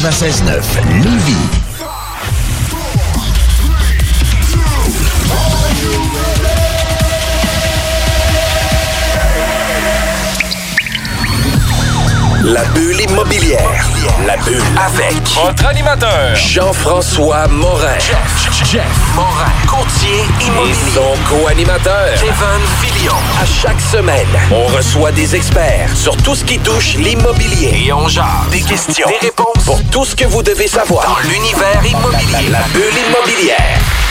96.9 Lévis. La bulle immobilière. La bulle avec Votre animateur, Jean-François Morin. Jeff, Jeff Morin, Courtier et immobilier. son co-animateur, Kevin Filion. À chaque semaine, on reçoit des experts sur tout ce qui touche l'immobilier. et on jase. Des questions, des réponses pour tout ce que vous devez savoir dans l'univers immobilier. La bulle immobilière.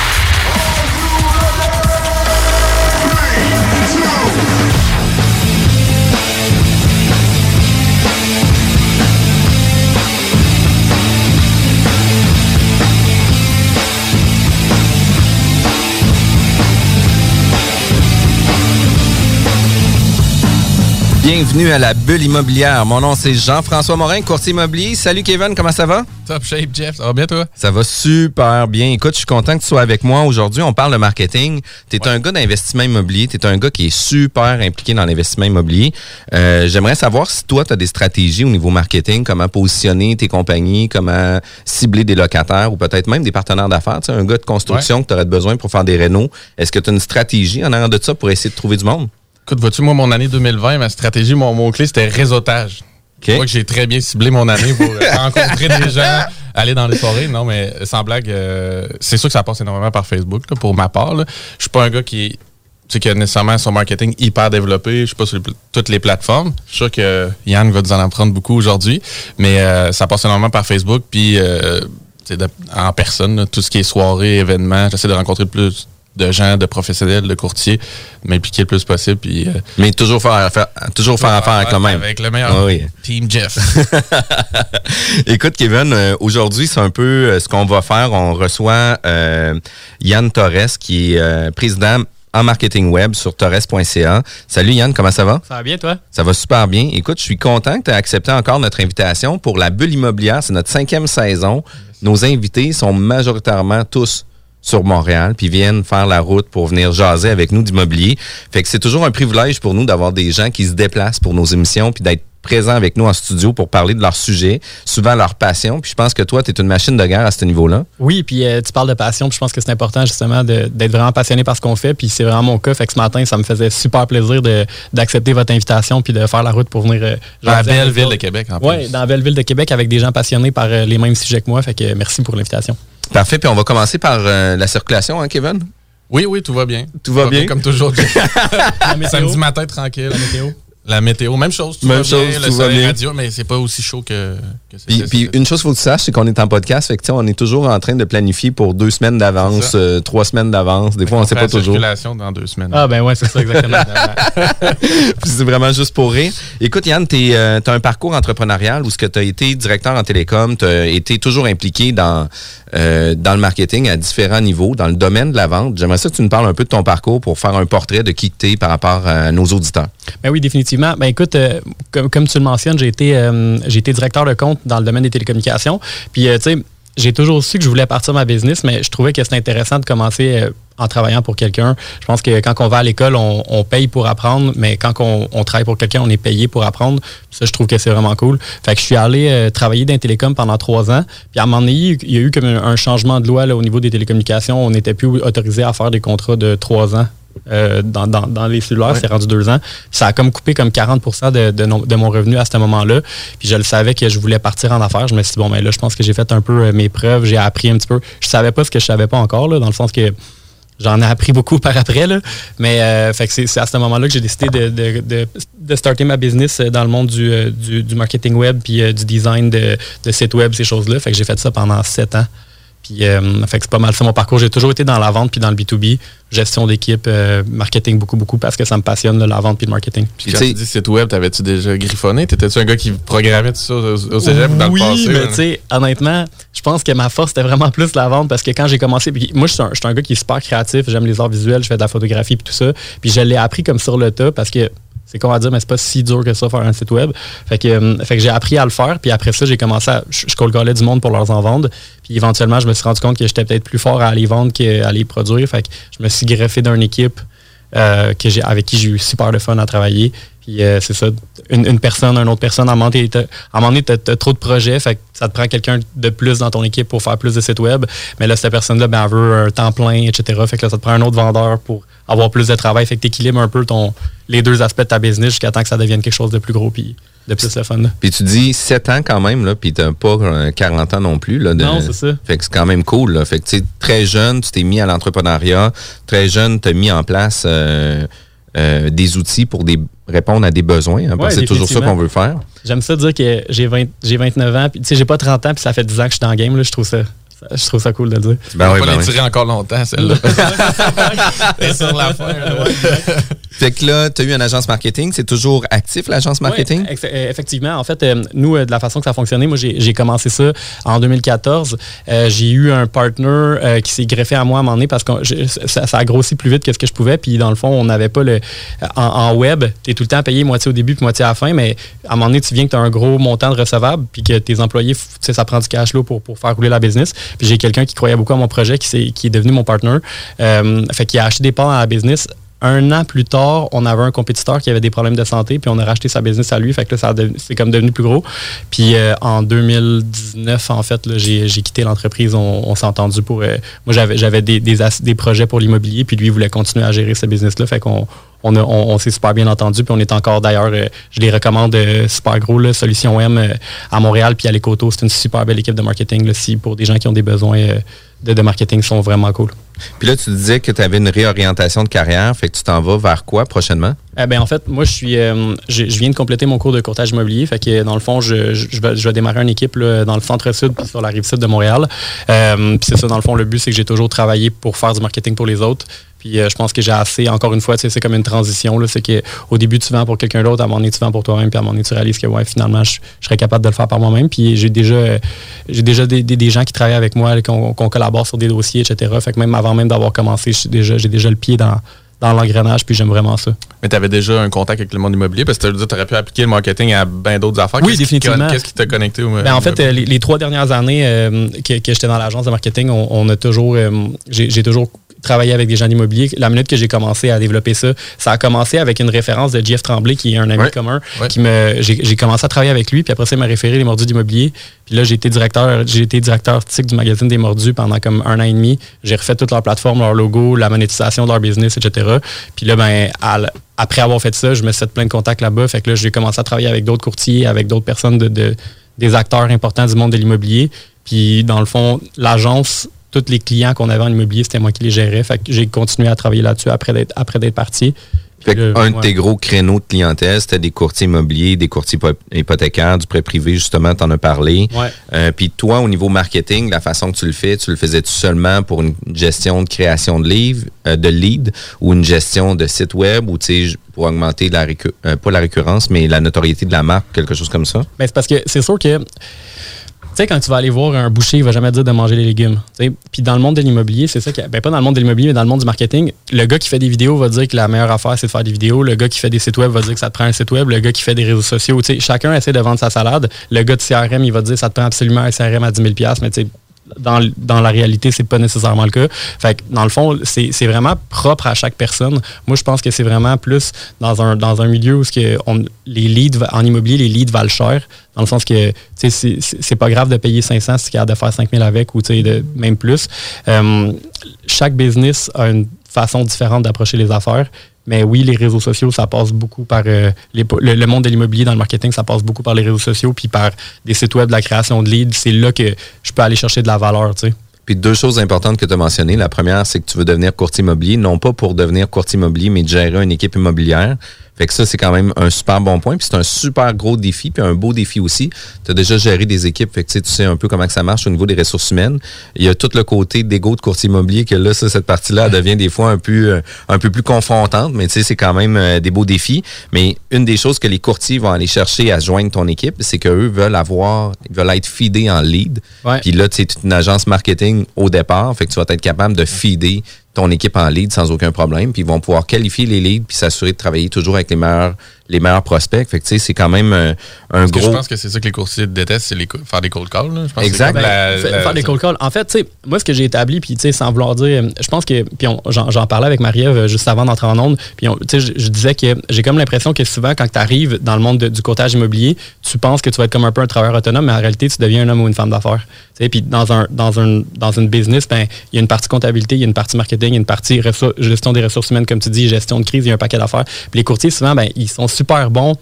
Bienvenue à la bulle immobilière. Mon nom c'est Jean-François Morin, courtier immobilier. Salut Kevin, comment ça va? Top shape, Jeff. Ça va bien, toi? Ça va super bien. Écoute, je suis content que tu sois avec moi aujourd'hui. On parle de marketing. Tu es un gars d'investissement immobilier. Tu es un gars qui est super impliqué dans l'investissement immobilier. Euh, J'aimerais savoir si toi, tu as des stratégies au niveau marketing, comment positionner tes compagnies, comment cibler des locataires ou peut-être même des partenaires d'affaires. Tu un gars de construction que tu aurais besoin pour faire des rénaux. Est-ce que tu as une stratégie en arrière de ça pour essayer de trouver du monde? Écoute, vois-tu, moi, mon année 2020, ma stratégie, mon mot-clé, c'était réseautage. OK. Je crois que j'ai très bien ciblé mon année pour euh, rencontrer des gens, aller dans les soirées. Non, mais sans blague, euh, c'est sûr que ça passe énormément par Facebook, là, pour ma part. là. Je suis pas un gars qui, qui a nécessairement son marketing hyper développé. Je suis pas sur les toutes les plateformes. Je suis sûr que Yann va nous en apprendre beaucoup aujourd'hui. Mais euh, ça passe énormément par Facebook. Puis, euh, de- en personne, là, tout ce qui est soirée, événements, j'essaie de rencontrer le plus de gens, de professionnels, de courtiers, m'impliquer le plus possible. Puis, euh, Mais toujours faire affaire, toujours faire affaire avec le même. Avec le meilleur oui. Team Jeff. Écoute, Kevin, euh, aujourd'hui, c'est un peu euh, ce qu'on va faire. On reçoit euh, Yann Torres, qui est euh, président en marketing web sur torres.ca. Salut Yann, comment ça va? Ça va bien, toi? Ça va super bien. Écoute, je suis content que tu aies accepté encore notre invitation pour la bulle immobilière. C'est notre cinquième saison. Nos invités sont majoritairement tous sur Montréal, puis viennent faire la route pour venir jaser avec nous d'immobilier. Fait que c'est toujours un privilège pour nous d'avoir des gens qui se déplacent pour nos émissions, puis d'être présents avec nous en studio pour parler de leur sujet, souvent leur passion. Puis je pense que toi, tu es une machine de guerre à ce niveau-là. Oui, puis euh, tu parles de passion, puis je pense que c'est important justement de- d'être vraiment passionné par ce qu'on fait, puis c'est vraiment mon cas. Fait que ce matin, ça me faisait super plaisir de- d'accepter votre invitation, puis de faire la route pour venir. euh, Dans la belle ville de. Québec, en plus. Oui, dans la belle ville de Québec avec des gens passionnés par euh, les mêmes sujets que moi. Fait que euh, merci pour l'invitation. Parfait. Puis on va commencer par euh, la circulation, hein, Kevin? Oui, oui, tout va bien. Tout va bien? Comme toujours. Jeff. La météo? Samedi matin, tranquille. La météo. La météo, même chose. Tout Même va chose, bien, tout le va soleil bien. radio, mais c'est pas aussi chaud que, que Puis, puis une chose faut que tu saches, c'est qu'on est en podcast, fait que tu sais, on est toujours en train de planifier pour deux semaines d'avance, euh, trois semaines d'avance. Des fois, on On sait pas la toujours. circulation dans deux semaines. Ah, ben ouais, c'est ça, exactement. Puis c'est vraiment juste pour rire. Écoute, Yann, tu as un parcours entrepreneurial où tu as été directeur en télécom, tu as été toujours impliqué dans, euh, dans le marketing à différents niveaux, dans le domaine de la vente. J'aimerais ça que tu nous parles un peu de ton parcours pour faire un portrait de qui tu es par rapport à nos auditeurs. Ben oui, définitivement. Ben écoute, euh, comme, tu le mentionnes, j'ai été, euh, été directeur de compte dans le domaine des télécommunications. Puis, euh, tu sais, j'ai toujours su que je voulais partir ma business, mais je trouvais que c'était intéressant de commencer en travaillant pour quelqu'un. Je pense que quand on va à l'école, on, paye pour apprendre, mais quand on, travaille pour quelqu'un, on est payé pour apprendre. Ça, je trouve que c'est vraiment cool. Fait que je suis allé travailler dans les télécoms pendant trois ans. Puis à un moment donné, il y a eu comme un, un changement de loi là, au niveau des télécommunications. On n'était plus autorisé à faire des contrats de trois ans. Euh, dans, dans- dans les cellulaires, c'est rendu deux ans. Ça a comme coupé comme 40 de, de, non- de mon revenu à ce moment-là. Puis je le savais que je voulais partir en affaires. Je me suis dit, bon, ben là, je pense que j'ai fait un peu euh, mes preuves. J'ai appris un petit peu. Je savais pas ce que je savais pas encore, là, dans le sens que J'en ai appris beaucoup par après, là. mais euh, fait que c'est à ce moment-là que j'ai décidé de, de, de, de starter ma business dans le monde du, du, du marketing web puis euh, du design de, de sites web, ces choses-là. Fait que j'ai fait ça pendant sept ans. Puis, euh, fait que c'est pas mal ça mon parcours. J'ai toujours été dans la vente puis dans le B2B, gestion d'équipe, euh, marketing beaucoup, beaucoup parce que ça me passionne, là, la vente puis le marketing. Puis quand Tu dis site web, t'avais-tu déjà griffonné? T'étais-tu un gars qui programmait tout ça au, au cégep dans oui, le passé? mais là? tu sais, honnêtement, je pense que ma force, c'était vraiment plus la vente parce que quand j'ai commencé, puis moi, je suis un, je suis un gars qui est super créatif, j'aime les arts visuels, je fais de la photographie puis tout ça. Puis je l'ai appris comme sur le tas parce que c'est con à dire, mais c'est pas si dur que ça faire un site web. Fait que, euh, fait que j'ai appris à le faire, puis après ça, j'ai commencé à. Je, je du monde pour leur en vendre. Puis éventuellement, je me suis rendu compte que j'étais peut-être plus fort à les vendre qu'à les produire. Fait que je me suis greffé d'une équipe euh, que j'ai, avec qui j'ai eu super de fun à travailler. Puis euh, c'est ça, une, une personne, une autre personne, à un moment donné, t'as- tu as, trop de projets, fait que ça te prend quelqu'un de plus dans ton équipe pour faire plus de sites web. Mais là, cette personne-là, ben, elle veut un temps plein, etc. Fait que là, ça te prend un autre vendeur pour avoir plus de travail. Fait que tu équilibres un peu ton, les deux aspects de ta business jusqu'à temps que ça devienne quelque chose de plus gros puis de plus le fun. là. Puis tu dis 7 ans quand même, là, puis t'as pas euh, 40 ans non plus. Là, de- Non, c'est ça. Fait que c'est quand même cool. Là. Fait que tu sais, très jeune, tu t'es mis à l'entrepreneuriat. Très jeune, tu as mis en place euh, euh, des outils pour des, répondre à des besoins. hein, parce que Ouais, c'est toujours ça qu'on veut faire. J'aime ça dire que j'ai 20 j'ai 29 ans, puis tu sais, j'ai pas 30 ans, puis ça fait 10 ans que je suis dans le game. Là, je trouve ça. ça- Je trouve ça cool de le dire. Ben On oui, va ben pas oui. l'étirer encore longtemps, celle-là. C'est sur la fin. là, ouais. Fait que là, tu as eu une agence marketing. C'est toujours actif, l'agence marketing? Euh, effectivement. En fait, euh, nous, euh, de la façon que ça fonctionnait, moi, j'ai commencé ça en 2014. Euh, j'ai eu un partner euh, qui s'est greffé à moi à un moment donné parce que je- ça, ça a grossi plus vite que ce que je pouvais. Puis, dans le fond, on n'avait pas le. En, en web, tu es tout le temps payé moitié au début puis moitié à la fin, mais à un moment donné, tu viens que tu as un gros montant de recevables puis que tes employés, f- tu sais, ça prend du cash là pour, pour faire rouler la business. Puis, j'ai quelqu'un qui croyait beaucoup à mon projet qui, s'est- qui est devenu mon partner. Fait qu'il a acheté des parts dans la business un an plus tard, on avait un compétiteur qui avait des problèmes de santé, puis on a racheté sa business à lui. Fait que c'est comme devenu plus gros. Puis euh, en 2019, en fait, j'ai, quitté l'entreprise. On, s'est entendu pour. euh, moi, j'avais, des, projets pour l'immobilier, puis lui, il voulait continuer à gérer ce business-là. Fait qu'on on, s'est super bien entendu, puis on est encore d'ailleurs, euh, je les recommande super gros, là, Solution M à Montréal, puis à l'Écoto. C'est une super belle équipe de marketing là, pour des gens qui ont des besoins de, de marketing, sont vraiment cool. Puis là, tu disais que tu avais une réorientation de carrière. Fait que tu t'en vas vers quoi prochainement? Eh ben, en fait, moi, je suis, euh, je, viens de compléter mon cours de courtage immobilier. Fait que, dans le fond, je, vais, démarrer une équipe dans le centre-sud puis sur la rive sud de Montréal. Euh, puis c'est ça, dans le fond, le but, c'est que j'ai toujours travaillé pour faire du marketing pour les autres. Puis euh, je pense que j'ai assez, encore une fois, tu sais, c'est comme une transition. là. C'est qu'au début, tu vends pour quelqu'un d'autre, à un moment donné, tu vends pour toi-même, puis à un moment donné, tu réalises que ouais, finalement, je, je serais capable de le faire par moi-même. Puis j'ai déjà, euh, j'ai déjà des, des- des gens qui travaillent avec moi, qu'on qu'on collabore sur des dossiers, etc. Fait que même avant même d'avoir commencé, déjà- j'ai déjà le pied dans, dans l'engrenage, puis j'aime vraiment ça. Mais tu avais déjà un contact avec le monde immobilier? Parce que tu aurais pu appliquer le marketing à bien d'autres affaires. Oui, définitivement. Qu'est-ce qui t'a connecté au Ben, en fait, euh, les, les trois dernières années euh, que, que j'étais dans l'agence de marketing, on, on a toujours, j'ai toujours travaillé avec des gens d'immobilier. La minute que j'ai commencé à développer ça, ça a commencé avec une référence de Jeff Tremblay, qui est un ami Ouais. commun, Ouais. qui me, j'ai j'ai commencé à travailler avec lui, puis après ça, il m'a référé les mordus d'immobilier. Puis là, j'ai été directeur, j'ai été directeur artistique du magazine des mordus pendant comme un an et demi. J'ai refait toute leur plateforme, leur logo, la monétisation de leur business, etc. Puis là, ben, à après avoir fait ça, je me suis fait plein de contacts là-bas. Fait que là, j'ai commencé à travailler avec d'autres courtiers, avec d'autres personnes, de, de- des acteurs importants du monde de l'immobilier. Puis, dans le fond, l'agence, tous les clients qu'on avait en immobilier, c'était moi qui les gérais. Fait que j'ai continué à travailler là-dessus après d'être, après d'être parti. Fait un de tes gros créneaux de clientèle, c'était des courtiers immobiliers, des courtiers hypo- hypothécaires, du prêt privé, justement, tu en as parlé. Ouais. Euh, Puis toi, au niveau marketing, la façon que tu le fais, tu le faisais tout seulement pour une gestion de création de livres, euh, de leads, ou une gestion de site web, ou tu sais, pour augmenter la récu- euh, pas la récurrence, mais la notoriété de la marque, quelque chose comme ça? Ben, c'est parce que c'est sûr que, sais, quand tu vas aller voir un boucher, il va jamais te dire de manger les légumes. Puis dans le monde de l'immobilier, c'est ça, que, ben pas dans le monde de l'immobilier, mais dans le monde du marketing, le gars qui fait des vidéos va dire que la meilleure affaire, c'est de faire des vidéos. Le gars qui fait des sites web va dire que ça te prend un site web. Le gars qui fait des réseaux sociaux, tu sais, chacun essaie de vendre sa salade. Le gars de CRM, il va dire que ça te prend absolument un CRM à 10 000 mais tu sais, dans, dans la réalité, c'est pas nécessairement le cas. Fait que dans le fond, c'est vraiment propre à chaque personne. Moi, je pense que c'est vraiment plus dans un, dans un milieu où que on- les leads, en immobilier, les leads valent cher. Dans le sens que c'est- pas grave de payer 500 si tu es de faire 5000 avec ou tu de, même plus. Euh, chaque business a une façon différente d'approcher les affaires. Mais oui, les réseaux sociaux, ça passe beaucoup par euh, le monde de l'immobilier dans le marketing, ça passe beaucoup par les réseaux sociaux, puis par des sites web, de la création de leads. C'est là que je peux aller chercher de la valeur, tu sais. Puis deux choses importantes que tu as mentionnées. La première, c'est que tu veux devenir courtier immobilier, non pas pour devenir courtier immobilier, mais de gérer une équipe immobilière. Fait que ça, c'est quand même un super bon point. Puis c'est un super gros défi, puis un beau défi aussi. Tu as déjà géré des équipes, fait que tu sais, un peu comment que ça marche au niveau des ressources humaines. Il y a tout le côté d'égo de courtier immobilier que là, ça, cette partie-là devient des fois un peu, euh, un peu plus confrontante, mais tu sais, c'est quand même euh, des beaux défis. Mais une des choses que les courtiers vont aller chercher à joindre ton équipe, c'est qu'eux veulent avoir, ils veulent être feedés en lead. Ouais. Puis là, tu es une agence marketing au départ, fait que tu vas être capable de feeder ton équipe en lead sans aucun problème. Puis ils vont pouvoir qualifier les leads puis s'assurer de travailler toujours avec les meilleurs, les meilleurs prospects. Fait que, tu sais, c'est quand même euh, un que gros... je pense que c'est ça que les courtiers détestent, c'est les faire des cold calls. là. Je pense que c'est Exact. la- Ben, la- faire des cold calls. En fait, tu sais, moi, ce que j'ai établi, puis tu sais, sans vouloir dire, je pense que, puis j'en parlais avec Marie-Ève euh, juste avant d'entrer en onde, puis on- tu sais, je, je disais que j'ai comme l'impression que souvent, quand tu arrives dans le monde de- du courtage immobilier, tu penses que tu vas être comme un peu un travailleur autonome, mais en réalité, tu deviens un homme ou une femme d'affaires. Tu sais, puis dans un, dans un, dans une business, ben, il y a une partie comptabilité, il y a une partie marketing, il y a une partie gestion des ressources humaines, comme tu dis, gestion de crise, il y a un paquet d'affaires. Puis les courtiers, souvent, ben, ils sont super bons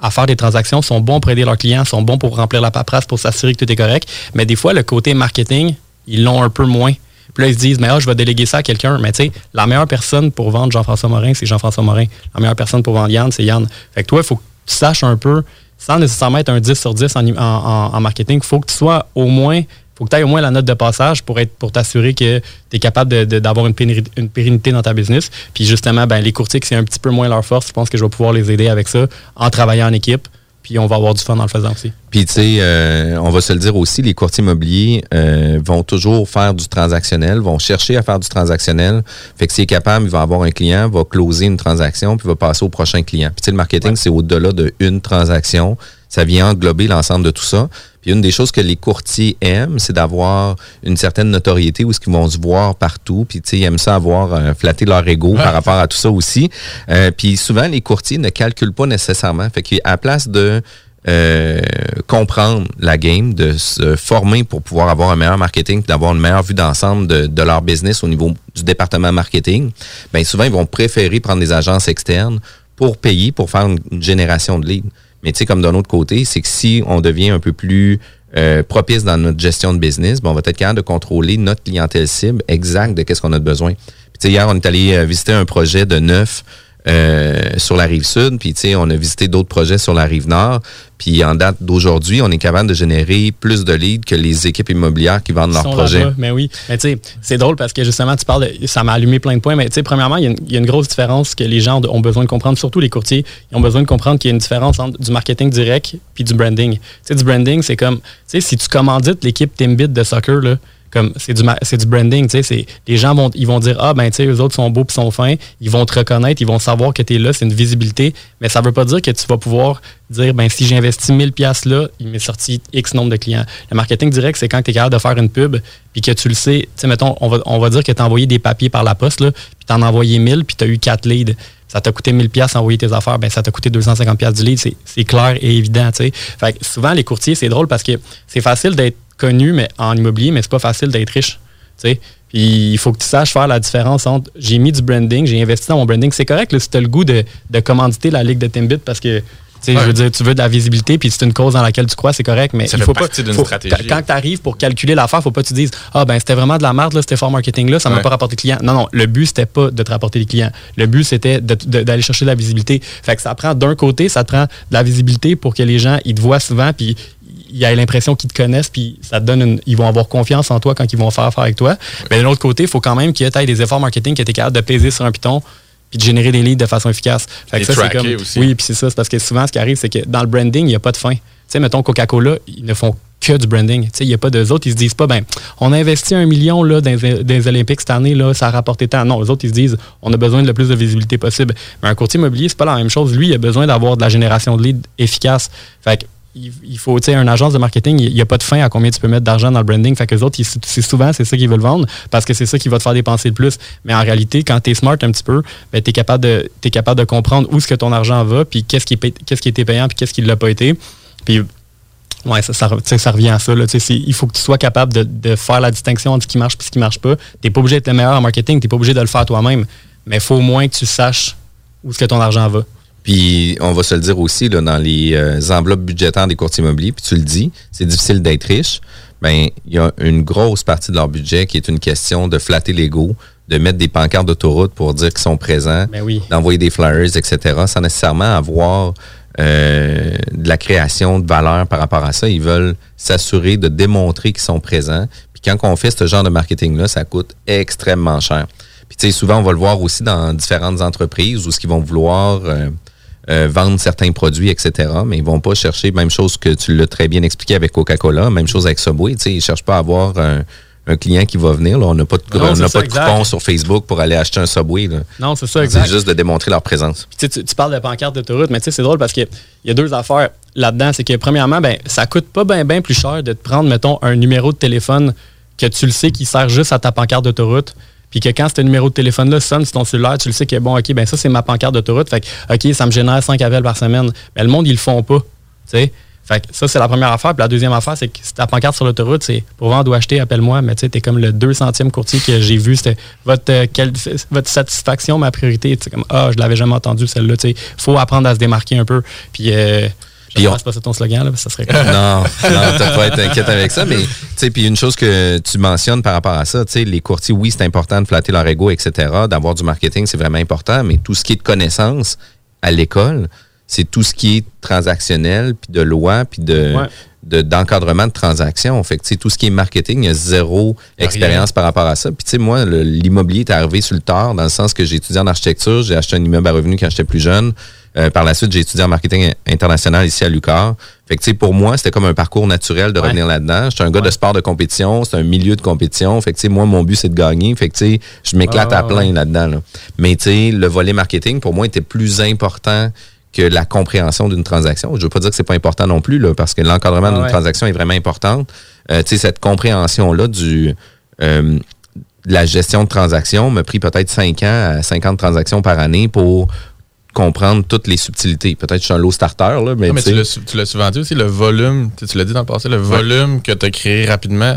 à faire des transactions, sont bons pour aider leurs clients, sont bons pour remplir la paperasse, pour s'assurer que tout est correct. Mais des fois, le côté marketing, ils l'ont un peu moins. Puis là, ils se disent, mais ah, je vais déléguer ça à quelqu'un. Mais tu sais, la meilleure personne pour vendre Jean-François Morin, c'est Jean-François Morin. La meilleure personne pour vendre Yann, c'est Yann. Fait que toi, il faut que tu saches un peu, sans nécessairement être un 10 sur 10 en, en- marketing, il faut que tu sois au moins, faut que tu aies au moins la note de passage pour être pour t'assurer que tu es capable d'avoir une pérennité dans ta business. Puis justement, ben, les courtiers, que c'est un petit peu moins leur force, je pense que je vais pouvoir les aider avec ça en travaillant en équipe. Puis on va avoir du fun en le faisant aussi. Puis, tu sais, euh, on va se le dire aussi, les courtiers immobiliers euh, vont toujours faire du transactionnel, vont chercher à faire du transactionnel. Fait que s'il est capable, il va avoir un client, va closer une transaction, puis va passer au prochain client. Puis, tu sais, le marketing, c'est au-delà d'une transaction. Ça vient englober l'ensemble de tout ça. Puis, une des choses que les courtiers aiment, c'est d'avoir une certaine notoriété où ils vont se voir partout. Puis, tu sais, ils aiment ça avoir euh, flatté leur ego par rapport à tout ça aussi. Euh, puis, souvent, les courtiers ne calculent pas nécessairement. Fait qu'à la place de euh, comprendre la game, de se former pour pouvoir avoir un meilleur marketing, puis d'avoir une meilleure vue d'ensemble de, de leur business au niveau du département marketing, ben souvent ils vont préférer prendre des agences externes pour payer, pour faire une, une génération de leads. Mais tu sais, comme d'un autre côté, c'est que si on devient un peu plus euh, propice dans notre gestion de business, ben, on va être capable de contrôler notre clientèle cible exacte de qu'est-ce qu'on a besoin. Puis, hier, on est allé euh, visiter un projet de neuf euh, sur la rive sud, puis tu sais, on a visité d'autres projets sur la rive nord. Puis en date d'aujourd'hui, on est capable de générer plus de leads que les équipes immobilières qui vendent leurs projets. Mais oui. Mais tu sais, c'est drôle parce que justement, tu parles de. Ça m'a allumé plein de points. Mais tu sais, premièrement, il y, a une- il y a une grosse différence que les gens ont besoin de comprendre, surtout les courtiers. Ils ont besoin de comprendre qu'il y a une différence entre du marketing direct puis du branding. Tu sais, du branding, c'est comme. Tu sais, si tu commandites l'équipe Timbit de soccer, là, comme c'est du c'est du branding, tu sais, les gens vont ils vont dire ah ben tu sais eux autres sont beaux puis sont fins, ils vont te reconnaître, ils vont savoir que tu es là, c'est une visibilité, mais ça veut pas dire que tu vas pouvoir dire ben si j'ai investi 1000 pièces là, il m'est sorti X nombre de clients. Le marketing direct, c'est quand tu es capable de faire une pub puis que tu le sais, tu sais mettons on va on va dire que tu as envoyé des papiers par la poste là, puis tu en as envoyé 1000 puis tu as eu 4 leads. Ça t'a coûté 1000 pièces envoyer tes affaires, ben ça t'a coûté 250 pièces du lead, c'est c'est clair et évident, tu sais. Fait que souvent les courtiers, c'est drôle parce que c'est facile d'être connu mais en immobilier, mais c'est pas facile d'être riche. Puis il faut que tu saches faire la différence entre j'ai mis du branding, j'ai investi dans mon branding. C'est correct là, si tu as le goût de, de commanditer la ligue de Timbit parce que Ouais. je veux dire, tu veux de la visibilité, puis c'est une cause dans laquelle tu crois, c'est correct, mais Ça il faut pas. faut- stratégie. Quand, tu arrives pour calculer l'affaire, faut pas que tu dises Ah ben c'était vraiment de la merde, là, c'était fort marketing là, ça m'a Ouais. pas rapporté de clients. Non, non, le but, c'était pas de te rapporter des clients. Le but, c'était d'aller chercher de la visibilité. Fait que ça prend d'un côté, ça te prend de la visibilité pour que les gens ils te voient souvent, puis ils aient l'impression qu'ils te connaissent, puis ça te donne une- ils vont avoir confiance en toi quand ils vont faire affaire avec toi. Mais de l'autre côté, il faut quand même que tu aies des efforts marketing, que tu es capable de peser sur un piton puis de générer des leads de façon efficace. Fait que Les ça, c'est comme, aussi. Oui, puis c'est ça. C'est parce que souvent, ce qui arrive, c'est que dans le branding, il n'y a pas de fin. Tu sais, mettons Coca-Cola, ils ne font que du branding. Tu sais, il n'y a pas d'eux autres, ils se disent pas, ben, on a investi un million là, dans, les- les Olympiques cette année, là, ça a rapporté tant. Non, eux autres, ils se disent, on a besoin de le plus de visibilité possible. Mais un courtier immobilier, c'est pas la même chose. Lui, il a besoin d'avoir de la génération de leads efficace. Fait que, il faut, tu sais, une agence de marketing, il n'y a pas de fin à combien tu peux mettre d'argent dans le branding. Fait que les autres, c'est souvent, c'est ça qu'ils veulent vendre parce que c'est ça qui va te faire dépenser le plus. Mais en réalité, quand tu es smart un petit peu, ben, tu es capable de, capable de comprendre où est-ce que ton argent va, puis qu'est-ce qui, qu'est-ce qui était payant, puis qu'est-ce qui ne l'a pas été. Puis, ouais, ça, ça, revient à ça. Là, il faut que tu sois capable de, de faire la distinction entre ce qui marche et ce qui marche pas. Tu n'es pas obligé d'être le meilleur en marketing, tu n'es pas obligé de le faire toi-même. Mais il faut au moins que tu saches où est-ce que ton argent va. Puis on va se le dire aussi, là, dans les euh, enveloppes budgétaires des courtiers immobiliers, puis tu le dis, c'est difficile d'être riche. Ben, il y a une grosse partie de leur budget qui est une question de flatter l'ego, de mettre des pancartes d'autoroute pour dire qu'ils sont présents, Ben oui. d'envoyer des flyers, etc., sans nécessairement avoir euh, de la création de valeur par rapport à ça. Ils veulent s'assurer de démontrer qu'ils sont présents. Puis quand on fait ce genre de marketing-là, ça coûte extrêmement cher. Puis tu sais, souvent, on va le voir aussi dans différentes entreprises où ce qu'ils vont vouloir euh, euh, vendre certains produits, etc. Mais ils vont pas chercher, même chose que tu l'as très bien expliqué avec Coca-Cola, même chose avec Subway, tu sais, ils cherchent pas à avoir un, un client qui va venir. Là. On n'a pas de, Non, on c'est n'a ça, pas de coupon sur Facebook pour aller acheter un Subway. là. Non, c'est ça, C'est exact. juste de démontrer leur présence. Puis, tu, parles de pancarte d'autoroute, mais tu sais, c'est drôle parce qu'il y a deux affaires là-dedans. C'est que, premièrement, ben, ça coûte pas bien ben plus cher de te prendre, mettons, un numéro de téléphone que tu le sais qui sert juste à ta pancarte d'autoroute. Puis que quand ce numéro de téléphone-là sonne sur ton cellulaire, tu le sais que, bon, OK, ben ça, c'est ma pancarte d'autoroute. Fait que, OK, ça me génère 5 appels par semaine. Mais le monde, ils le font pas. Tu sais? Fait que ça, c'est la première affaire. Puis la deuxième affaire, c'est que si ta pancarte sur l'autoroute, c'est pour vendre ou acheter, appelle-moi. Mais tu sais, t'es comme le 200e courtier que j'ai vu. C'était votre, euh, votre satisfaction, ma priorité. Tu comme, ah, je l'avais jamais entendu celle-là. Tu sais, faut apprendre à se démarquer un peu. Puis, euh, Puis je on- pense pas ça ton slogan, là, parce que ça serait non, non, t'as pas à être inquiète avec ça, mais tu sais, puis une chose que tu mentionnes par rapport à ça, tu sais, les courtiers, oui, c'est important de flatter leur ego, etc., d'avoir du marketing, c'est vraiment important, mais tout ce qui est de connaissances à l'école, c'est tout ce qui est transactionnel, puis de loi, puis de Ouais. de- d'encadrement de, transactions. Fait que, tu sais, tout ce qui est marketing, il y a zéro expérience par rapport à ça. Puis, tu sais, moi, l'immobilier est arrivé sur le tard, dans le sens que j'ai étudié en architecture, j'ai acheté un immeuble à revenu quand j'étais plus jeune. Euh, par la suite, j'ai étudié en marketing international ici à Lucar. Fait que, tu sais, pour moi, c'était comme un parcours naturel de Ouais. revenir là-dedans. J'étais un gars de sport de compétition, c'est un milieu de compétition. Fait que, tu sais, moi, mon but, c'est de gagner. Fait que, tu sais, je m'éclate Ah, à plein ouais. là-dedans. là. Mais, tu sais, le volet marketing, pour moi, était plus important que la compréhension d'une transaction. Je veux pas dire que c'est pas important non plus, là, parce que l'encadrement Ah, d'une transaction est vraiment importante. Euh, tu sais, cette compréhension-là du euh, de la gestion de transactions m'a pris peut-être 5 ans à 50 transactions par année pour comprendre toutes les subtilités. Peut-être que je suis un low starter, là, mais, mais tu l'as souvent dit aussi, le volume, tu l'as dit dans le passé, le volume que tu as créé rapidement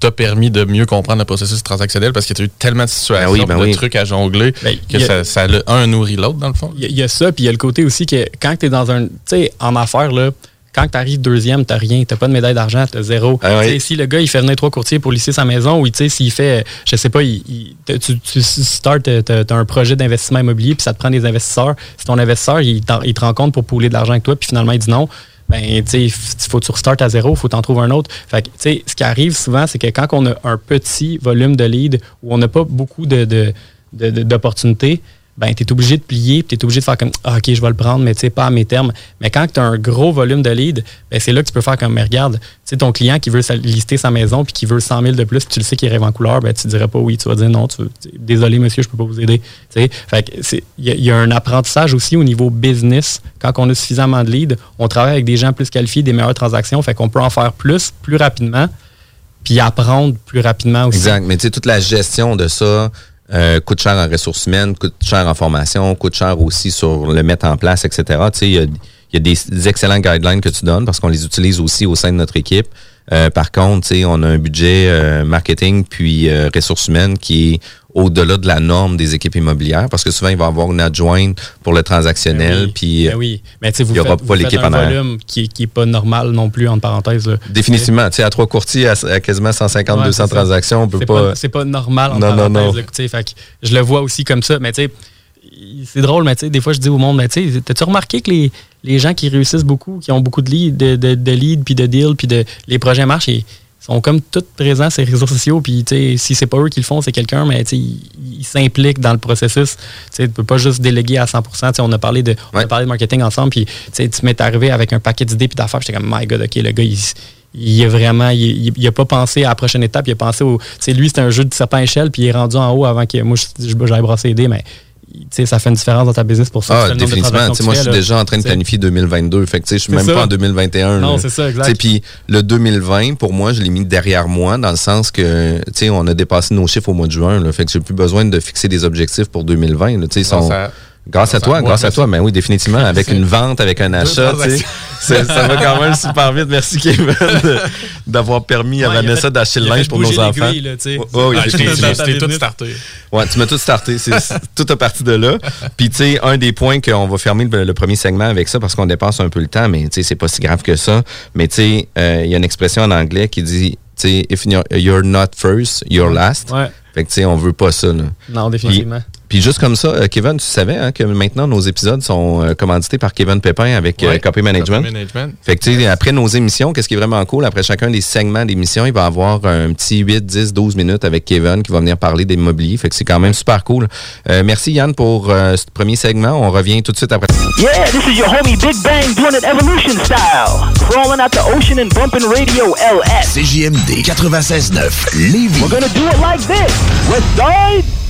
t'a permis de mieux comprendre le processus transactionnel parce que tu as eu tellement de situations, Ben oui, ben de oui. trucs à jongler Ben, que ça, ça le- un nourrit l'autre dans le fond. Il y, y a ça, puis il y a le côté aussi que quand tu es dans un. Tu sais, en affaires, là, quand tu arrives deuxième, tu rien, tu pas de médaille d'argent, tu zéro. Ah oui. Tu sais, Si le gars, il fait venir trois courtiers pour lisser sa maison, ou s'il fait, je sais pas, il, il- tu, as un projet d'investissement immobilier, puis ça te prend des investisseurs. Si ton investisseur, il, il te rend compte pour pouler de l'argent avec toi, puis finalement, il dit non. Ben, tu sais, il faut que tu restartes à zéro, il faut t'en trouver un autre. Fait que, tu sais, ce qui arrive souvent, c'est que quand on a un petit volume de leads où on n'a pas beaucoup de- d'opportunités, ben, tu es obligé de plier, tu es obligé de faire comme ah, OK, je vais le prendre, mais tu sais, pas à mes termes. Mais quand tu as un gros volume de leads, ben, c'est là que tu peux faire comme, mais regarde, tu ton client qui veut lister sa maison puis qui veut 100 000 de plus, tu le sais qu'il rêve en couleur, ben, tu dirais pas oui, tu vas dire non, tu, désolé monsieur, je peux pas vous aider. Il y, y a un apprentissage aussi au niveau business. Quand on a suffisamment de leads, on travaille avec des gens plus qualifiés, des meilleures transactions, fait qu'on peut en faire plus, plus rapidement, puis apprendre plus rapidement aussi. Exact. Mais tu sais, toute la gestion de ça euh, coûte cher en ressources humaines, coûte cher en formation, coûte cher aussi sur le mettre en place, etc. Tu sais, il y a, des excellents guidelines que tu donnes parce qu'on les utilise aussi au sein de notre équipe. Euh, par contre, tu sais, on a un budget euh, marketing puis euh, ressources humaines qui est au-delà de la norme des équipes immobilières parce que souvent, il va y avoir une adjointe pour le transactionnel. Ben oui, Puis ben oui. Mais vous il y aura faites, pas l'équipe un en arrière. volume qui, qui est pas normal non plus, entre parenthèses. là. définitivement, sais, à trois courtiers, à, à quasiment 150, Ouais, 200 c'est ça. transactions, on peut C'est pas... pas, c'est pas normal, entre Non, non, parenthèses, non. fait que je le vois aussi comme ça. Mais tu sais, c'est drôle, mais des fois, je dis au monde, mais tu t'as-tu remarqué que les, les gens qui réussissent beaucoup, qui ont beaucoup de leads, de, de, de leads, puis de deals, puis de, les projets marchent, ils sont comme tous présents les réseaux sociaux, puis si c'est pas eux qui le font, c'est quelqu'un, mais ils s'impliquent dans le processus. Tu tu peux pas juste déléguer à 100%. Tu sais, on a parlé de, on a parlé de marketing ensemble, puis tu m'es arrivé avec un paquet d'idées puis d'affaires, j'étais comme, my God, OK, le gars, il, il est vraiment, il, il- a pas pensé à la prochaine étape, il a pensé au, tu sais, lui, c'est un jeu de serpent à échelle, puis il est rendu en haut avant que moi, j'aille brasser les dés, mais ça fait une différence dans ta business pour ça. Ah, définitivement. moi, je suis déjà en train de planifier 2022. Fait que, tu sais, je suis même ça. pas en 2021. Non, c'est ça, exact. Tu sais, Puis le 2020, pour moi, je l'ai mis derrière moi dans le sens que, tu sais, on a dépassé nos chiffres au mois de juin. Là, fait que j'ai plus besoin de fixer des objectifs pour 2020. là. Tu sais, ils sont- Grâce à toi, grâce à toi, mais oui, définitivement, avec une vente, avec un achat, ça va quand même super vite. Merci Kevin d'avoir permis à Vanessa d'acheter le linge pour nos enfants. je t'ai tout starté. Ouais, tu m'as tout starté. Tout à partir de là. Puis, tu sais, un des points qu'on va fermer le, premier segment avec ça parce qu'on dépasse un peu le temps, mais tu sais, c'est pas si grave que ça. Mais tu sais, euh, il y a une expression en anglais qui dit, tu sais, if you're, you're not first, you're last. Ouais. Fait que, tu sais, on veut pas ça, là. Non, définitivement. Puis juste comme ça, euh, Kevin, tu savais hein, que maintenant nos épisodes sont euh, commandités par Kevin Pépin avec euh, Copy Management. Copy Management. Fait que, tu sais, après nos émissions, qu'est-ce qui est vraiment cool, après chacun des segments d'émission, il va avoir un petit 8, 10, 12 minutes avec Kevin qui va venir parler d'immobilier. Fait que c'est quand même super cool. Euh, merci Yann pour euh, ce premier segment. On revient tout de suite après. Yeah, this is your homie Big Bang doing it evolution style. Crawling out the ocean and bumping radio LS. CJMD 96.9 Lévis. We're gonna do it like this. Side.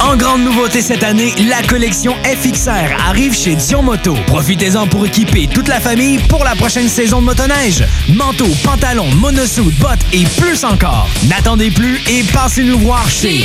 En grande nouveauté cette année, la collection FXR arrive chez Dion Moto. Profitez-en pour équiper toute la famille pour la prochaine saison de motoneige. Manteau, pantalon, monosuit, bottes et plus encore. N'attendez plus et passez-nous voir chez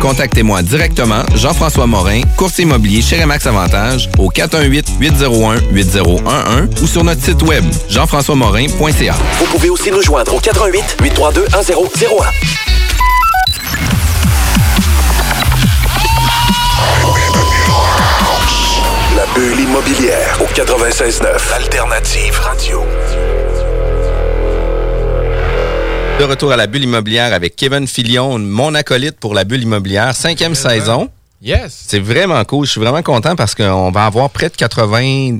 contactez-moi directement, Jean-François Morin, courtier immobilier chez Remax Avantage, au 418-801-8011 ou sur notre site web, jean-françois-morin.ca. Vous pouvez aussi nous joindre au 88 832 1001. La bulle immobilière au 96.9 Alternative Radio. De retour à la bulle immobilière avec Kevin Filion, mon acolyte pour la bulle immobilière, cinquième saison. Yes. C'est vraiment cool. Je suis vraiment content parce qu'on va avoir près de 80,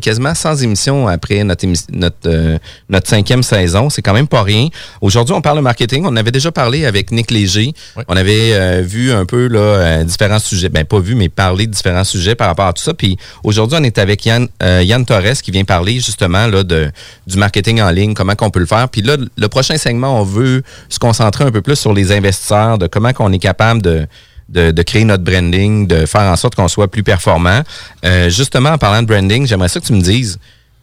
quasiment 100 émissions après notre, émi- notre, euh, notre cinquième saison. C'est quand même pas rien. Aujourd'hui, on parle de marketing. On avait déjà parlé avec Nick Léger. On avait euh, vu un peu là, euh, différents sujets. Ben, pas vu, mais parlé de différents sujets par rapport à tout ça. Puis aujourd'hui, on est avec Yann, euh, Yann Torres qui vient parler justement là, de, du marketing en ligne, comment qu'on peut le faire. Puis là, le prochain segment, on veut se concentrer un peu plus sur les investisseurs, de comment qu'on est capable de de, de créer notre branding, de faire en sorte qu'on soit plus performant. Euh, justement, en parlant de branding, j'aimerais ça que tu me dises,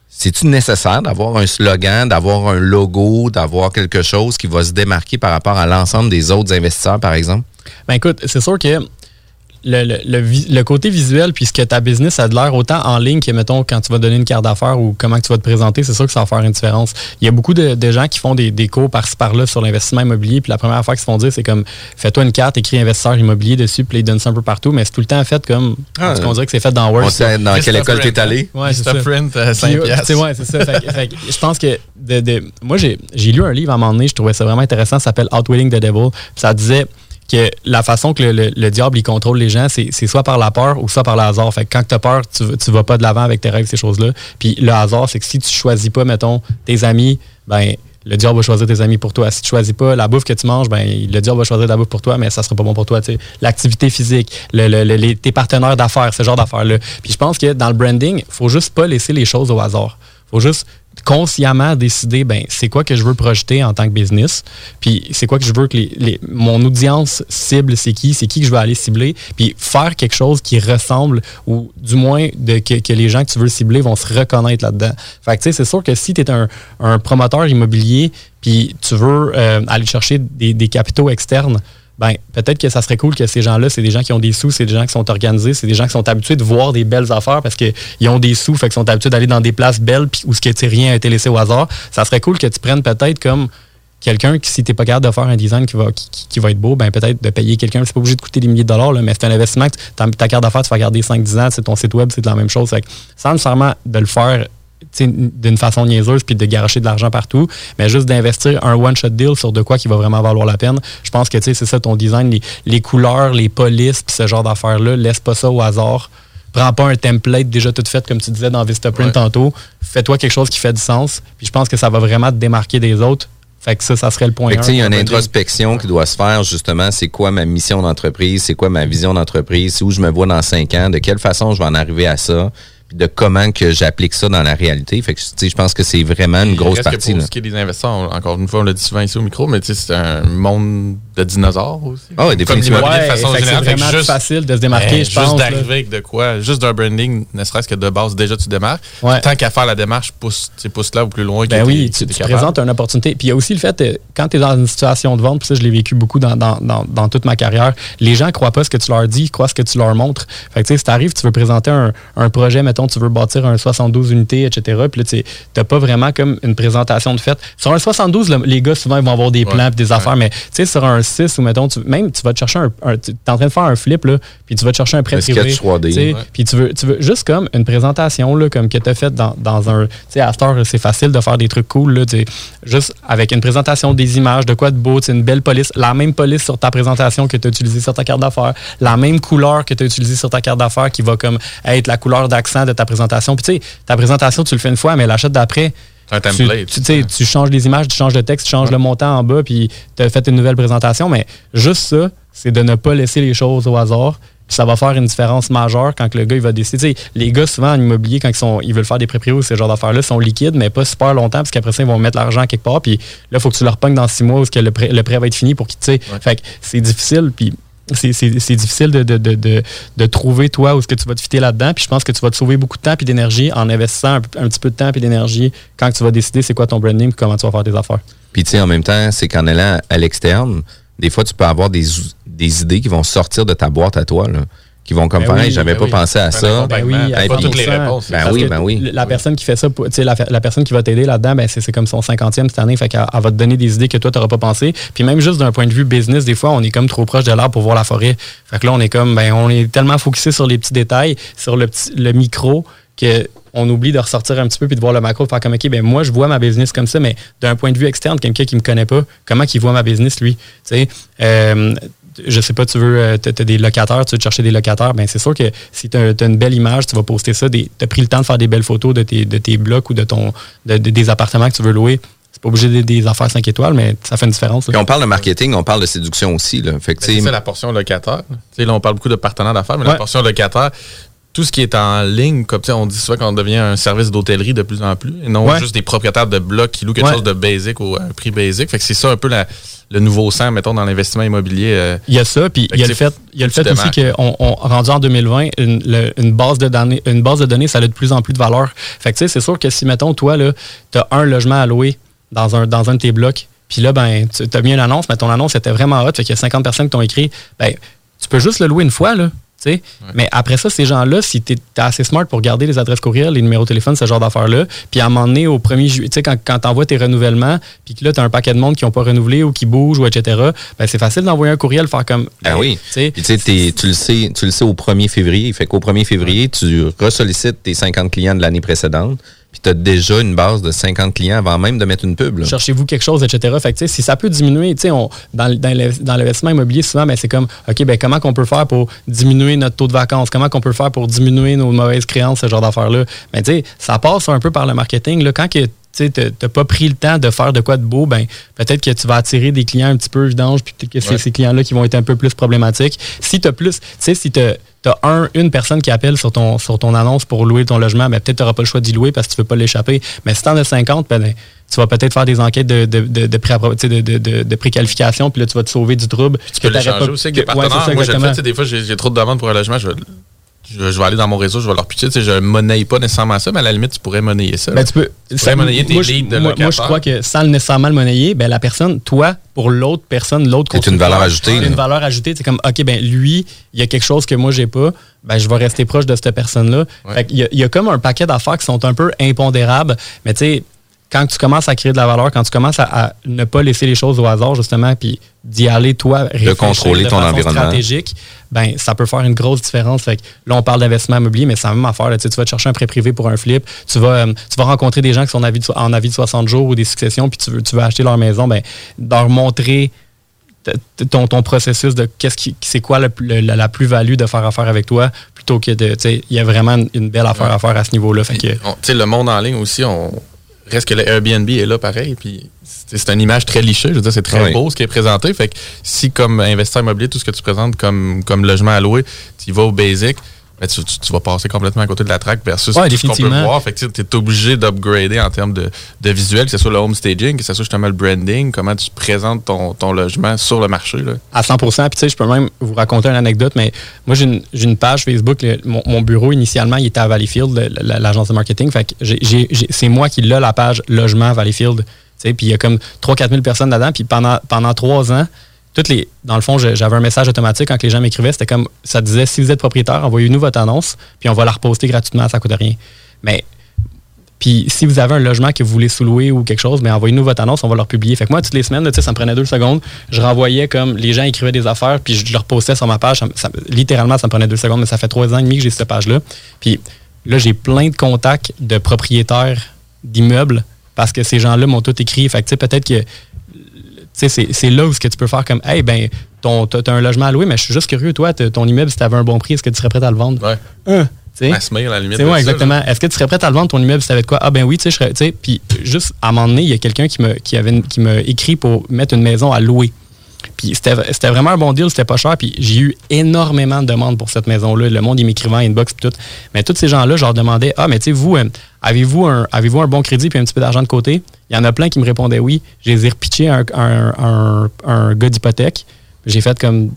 c'est-tu nécessaire d'avoir un slogan, d'avoir un logo, d'avoir quelque chose qui va se démarquer par rapport à l'ensemble des autres investisseurs, par exemple? Ben écoute, c'est sûr que le, le- le vi- le côté visuel, puis ce que ta business a de l'air autant en ligne que, mettons, quand tu vas donner une carte d'affaires ou comment tu vas te présenter, c'est sûr que ça va faire une différence. Il y a beaucoup de, de gens qui font des, des cours par-ci par-là sur l'investissement immobilier, puis la première affaire qu'ils se font dire, c'est comme fais-toi une carte, écris investisseur immobilier dessus, puis ils donnent ça un peu partout, mais c'est tout le temps fait comme. Ah, on dirait que c'est fait dans Word. on sait dans quelle école t'es allé? Ouais, c'est ça. Print, euh, Puis, sais, ouais, c'est ça. Fait fait je pense que de, de- moi, j'ai j'ai lu un livre à un moment donné, je trouvais ça vraiment intéressant, ça s'appelle Outwitting the Devil. Puis ça disait que la façon que le, le- le diable il contrôle les gens, c'est soit par la peur ou soit par le hasard. Fait que quand tu as peur, tu, tu vas pas de l'avant avec tes règles, ces choses-là. Puis le hasard, c'est que si tu choisis pas, mettons, tes amis, ben le diable va choisir tes amis pour toi. Si tu choisis pas la bouffe que tu manges, ben le diable va choisir la bouffe pour toi, mais ça sera pas bon pour toi. L'activité physique, le- le- le- les- tes partenaires d'affaires, ce genre d'affaires-là. Puis je pense que dans le branding, faut juste pas laisser les choses au hasard. faut juste consciemment décider ben c'est quoi que je veux projeter en tant que business puis c'est quoi que je veux que les, les- mon audience cible c'est qui c'est qui que je veux aller cibler puis faire quelque chose qui ressemble ou du moins de, que, que les gens que tu veux cibler vont se reconnaître là-dedans. Fait que tu sais c'est sûr que si tu es un, un promoteur immobilier puis tu veux euh, aller chercher des, des capitaux externes ben peut-être que ça serait cool que ces gens-là, c'est des gens qui ont des sous, c'est des gens qui sont organisés, c'est des gens qui sont habitués de voir des belles affaires parce qu'ils ont des sous, fait qu'ils sont habitués d'aller dans des places belles puis où ce que tu rien a été laissé au hasard. Ça serait cool que tu prennes peut-être comme quelqu'un qui, si tu n'es pas capable de faire un design qui va, qui, qui va être beau, ben peut-être de payer quelqu'un. C'est pas obligé de coûter des milliers de dollars, là, mais c'est un investissement que ta, carte d'affaires, tu vas garder 5-10 ans, c'est ton site web, c'est de la même chose. Fait que sans nécessairement de le faire d'une façon niaiseuse puis de garocher de l'argent partout, mais juste d'investir un one-shot deal sur de quoi qui va vraiment valoir la peine. Je pense que c'est ça ton design, les, les couleurs, les polices, puis ce genre d'affaires-là, laisse pas ça au hasard. Prends pas un template déjà tout fait, comme tu disais dans Vistaprint Ouais. tantôt. Fais-toi quelque chose qui fait du sens. Puis je pense que ça va vraiment te démarquer des autres. Fait que ça, ça serait le point. Il y a un une introspection qui doit se faire, justement, c'est quoi ma mission d'entreprise, c'est quoi ma vision d'entreprise, où je me vois dans cinq ans, de quelle façon je vais en arriver à ça, puis de comment que j'applique ça dans la réalité. Fait que, tu sais, je pense que c'est vraiment une grosse que partie. Pour là. ce qui est des investisseurs, on- encore une fois, on l'a dit souvent ici au micro, mais tu sais, c'est un monde de dinosaures aussi. Ah oui, Comme définitivement. l'immobilier Ouais, de façon c'est générale. Vraiment plus juste- facile de se démarquer, Ben, je pense, Juste d'arriver avec de quoi, juste d'un branding, ne serait-ce que de base, déjà tu démarres. Ouais. Tant qu'à faire la démarche, pousse, pousse là ou plus loin. Ben que oui, tu, présentes une opportunité. Puis il y a aussi le fait, euh, quand tu es dans une situation de vente, puis ça, je l'ai vécu beaucoup dans, dans, dans, dans toute ma carrière, les gens ne croient pas ce que tu leur dis, ils croient ce que tu leur montres. Fait que tu sais, si tu arrives, tu veux présenter un, un projet, mettons, tu veux bâtir un 72 unités, etc. Puis là, tu n'as pas vraiment comme une présentation de fait. Sur un 72, là, les gars, souvent, ils vont avoir des plans des ouais. affaires, mais tu sais, sur un 6, ou mettons, tu, même, tu vas te chercher un. un tu es en train de faire un flip, là, puis tu vas te chercher un prêt Un privé. sketch 3D. tu sais, Ouais. puis tu veux, tu veux juste comme une présentation là, comme que tu as faite dans, dans un. Tu sais, à cette heure, c'est facile de faire des trucs cool. Là, juste avec une présentation des images, de quoi de beau, une belle police, la même police sur ta présentation que tu as utilisée sur ta carte d'affaires, la même couleur que tu as utilisée sur ta carte d'affaires qui va comme être la couleur d'accent de ta présentation. Puis tu sais, ta présentation, tu le fais une fois, mais l'achète d'après. Un Tu, template. tu, sais, tu changes les images, tu changes le texte, tu changes le montant en bas, puis tu as fait une nouvelle présentation. Mais juste ça, c'est de ne pas laisser les choses au hasard. Puis ça va faire une différence majeure quand que le gars il va décider. Les gars, souvent en immobilier, quand ils, sont, ils veulent faire des pré ou ce genre d'affaires-là, sont liquides, mais pas super longtemps, parce qu'après ça, ils vont mettre l'argent quelque part. Puis là, il faut que tu leur pognes dans six mois où que le, prêt, le prêt va être fini pour qu'ils. tu sais. Fait que c'est difficile. Puis c'est- difficile de, trouver, toi, où est-ce que tu vas te fitter là-dedans. Puis je pense que tu vas te sauver beaucoup de temps et d'énergie en investissant un, petit peu de temps et d'énergie quand tu vas décider c'est quoi ton branding et comment tu vas faire tes affaires. Puis, tu sais, en même temps, c'est qu'en allant à l'externe, des fois, tu peux avoir des, idées qui vont sortir de ta boîte à toi, qui vont comme Ben faire, oui, j'avais ben pas oui. pensé à ça. Ben oui, pas puis- toutes les réponses. Ben oui, ben oui. La personne qui fait ça, tu sais, la, la personne qui va t'aider là-dedans, ben c'est c'est comme son 50e cette année. Fait qu'elle elle va te donner des idées que toi, tu n'auras pas pensé. Puis même juste d'un point de vue business, des fois, on est comme trop proche de l'arbre pour voir la forêt. Fait que là, on est comme, ben, on est tellement focusé sur les petits détails, sur le, petit, le micro, que on oublie de ressortir un petit peu puis de voir le macro, de faire comme, OK, ben moi, je vois ma business comme ça, mais d'un point de vue externe, quelqu'un qui me connaît pas, comment il voit ma business, lui? Tu sais, euh, je sais pas, tu veux, tu as des locataires, tu veux te chercher des locataires, ben c'est sûr que si tu as, une belle image, tu vas poster ça, tu as pris le temps de faire des belles photos de tes, de tes blocs ou de ton de- de- des appartements que tu veux louer. C'est pas obligé d'être des affaires 5 étoiles, mais ça fait une différence. Puis on parle de marketing, on parle de séduction aussi. Là. Fait que, tu Ben, sais, C'est ça la portion locataire. Tu sais, là, on parle beaucoup de partenaires d'affaires, mais Ouais. la portion locataire, tout ce qui est en ligne, comme tu sais, on dit souvent qu'on devient un service d'hôtellerie de plus en plus, et non Ouais. juste des propriétaires de blocs qui louent quelque Ouais. chose de basic ou un prix basic. Fait que c'est ça un peu la- le nouveau sang, mettons, dans l'investissement immobilier. euh, Il y a ça, puis il y a le fait, il y a le fait aussi qu'on on, rendu en 2020, une, le- une base de données, une base de données, ça a de plus en plus de valeur. Fait que tu sais, c'est sûr que si, mettons, toi, tu as un logement à louer dans un, dans un de tes blocs, puis là, ben, tu as mis une annonce, mais ton annonce était vraiment hot, fait qu'il y a 50 personnes qui t'ont écrit, ben, tu peux juste le louer une fois, là. Mais après ça, ces gens-là, si tu es, assez smart pour garder les adresses courriel, les numéros de téléphone, ce genre d'affaires-là, puis à un moment donné, au 1er juillet, tu sais, quand, quand tu envoies tes renouvellements, puis que là, tu as un paquet de monde qui n'ont pas renouvelé ou qui bougent, ou etc., ben, c'est facile d'envoyer un courriel, faire comme. Ben hey, oui. tu sais, Puis tu le sais, tu le sais au 1er février. Fait qu'au 1er février, tu ressollicites tes 50 clients de l'année précédente. Puis tu as déjà une base de 50 clients avant même de mettre une pub. cherchez-vous quelque chose, etc. Fait que, si ça peut diminuer, on- dans, dans l'inv- dans l'investissement immobilier, souvent, ben, c'est comme, OK, ben, comment qu'on peut faire pour diminuer notre taux de vacances? Comment qu'on peut faire pour diminuer nos mauvaises créances, ce genre d'affaires-là? Ben, ça passe un peu par le marketing. Là, quand que, tu n'as pas pris le temps de faire de quoi de beau, ben, peut-être que tu vas attirer des clients un petit peu vidanges, puis peut-être que c'est Ouais. ces clients-là qui vont être un peu plus problématiques. Si tu as plus, tu sais, si tu as, un, une personne qui appelle sur ton, sur ton annonce pour louer ton logement, ben, peut-être tu n'auras pas le choix d'y louer parce que tu ne veux pas l'échapper. Mais si tu en as 50, ben, tu vas peut-être faire des enquêtes de, de, de, de, pré- tu de, de, préqualification, puis là, tu vas te sauver du trouble. Tu peux l'échanger aussi avec des partenaires. Moi, je le fais, tu sais, des fois, j'ai trop de demandes pour un logement. Je je, je vais aller dans mon réseau, je vais leur pitcher. Tu sais, je ne monnaie pas nécessairement ça, mais à la limite, tu pourrais monnayer ça. Ben, tu peux, Tu pourrais monnayer tes moi, je- leads de moi, moi, je crois que sans le nécessairement le monnayer, ben, la personne, toi, pour l'autre personne, l'autre C'est une valeur ajoutée, c'est une valeur ajoutée. C'est comme, OK, ben lui, il y a quelque chose que moi, j'ai pas. Ben, je vais rester proche de cette personne-là. Ouais. Y il y, a comme un paquet d'affaires qui sont un peu impondérables. Mais tu sais, quand tu commences à créer de la valeur, quand tu commences à, à ne pas laisser les choses au hasard, justement, puis d'y aller, toi, réfléchir contrôler de ton façon environnement. stratégique, ben, ça peut faire une grosse différence. Fait que là, on parle d'investissement immobilier, mais c'est la même affaire. là. Tu sais, tu vas te chercher un prêt privé pour un flip, tu vas, euh, tu vas rencontrer des gens qui sont en avis de, so- en avis de 60 jours ou des successions, puis tu veux, tu veux acheter leur maison, ben, leur montrer ton, ton processus de qu'est-ce qui c'est quoi le- le- la, plus-value de faire affaire avec toi plutôt que de il y a vraiment une, belle affaire à faire à ce niveau-là fait que le monde en ligne aussi, on reste que le Airbnb est là pareil. Puis c'est une image très lichée. Je veux dire, c'est très Oui. beau ce qui est présenté. Fait que si, comme investisseur immobilier, tout ce que tu présentes comme, comme logement à louer, tu y vas au basic, tu, tu- tu vas passer complètement à côté de la track versus Ouais, tout ce qu'on peut voir. Fait que tu es obligé d'upgrader en termes de, de visuel, que ce soit le home staging, que ce soit justement le branding, comment tu présentes ton, ton logement sur le marché. Là. à 100 Puis tu sais, je peux même vous raconter une anecdote, mais moi, j'ai une, page Facebook. le- mon, mon bureau, initialement, il était à Valleyfield, le- la- l'agence de marketing. Fait que c'est moi qui l'ai, la page logement Valleyfield. Puis il y a comme 3-4 000 personnes là-dedans. Puis pendant, pendant trois ans, toutes les, dans le fond, j'avais un message automatique quand les gens m'écrivaient. C'était comme, ça disait, si vous êtes propriétaire, envoyez-nous votre annonce, puis on va la reposter gratuitement, ça coûte rien. Mais puis si vous avez un logement que vous voulez sous-louer ou quelque chose, mais envoyez-nous votre annonce, on va leur publier. Fait que moi, toutes les semaines, ça me prenait deux secondes. Je renvoyais comme les gens écrivaient des affaires, puis je leur postais sur ma page. Littéralement, ça me prenait deux secondes, mais ça fait trois ans et demi que j'ai cette page-là. Puis là, j'ai plein de contacts de propriétaires d'immeubles parce que ces gens-là m'ont tout écrit. Fait que peut-être que c'est c'est là où ce que tu peux faire comme Hey, ben, ton, t'as un logement à louer, mais je suis juste curieux, toi, ton immeuble, si tu avais un bon prix, est-ce que tu serais prêt à le vendre? Ouais. Hein, tu sais? À se mettre à la limite. Exactement. Est-ce que tu serais prêt à le vendre ton immeuble si tu savais de quoi? Ah ben oui, tu sais, Puis juste à un moment donné, il y a quelqu'un qui me qui avait qui m'a écrit pour mettre une maison à louer. Puis c'était vraiment un bon deal, c'était pas cher. Puis j'ai eu énormément de demandes pour cette maison-là. Le monde, il m'écrivait en inbox puis tout. Mais tous ces gens-là, je leur demandais Ah, mais tu sais, vous, euh, avez-vous un, avez un bon crédit puis un petit peu d'argent de côté? Il y en a plein qui me répondaient oui. Je les un, un, un, un gars d'hypothèque. J'ai fait comme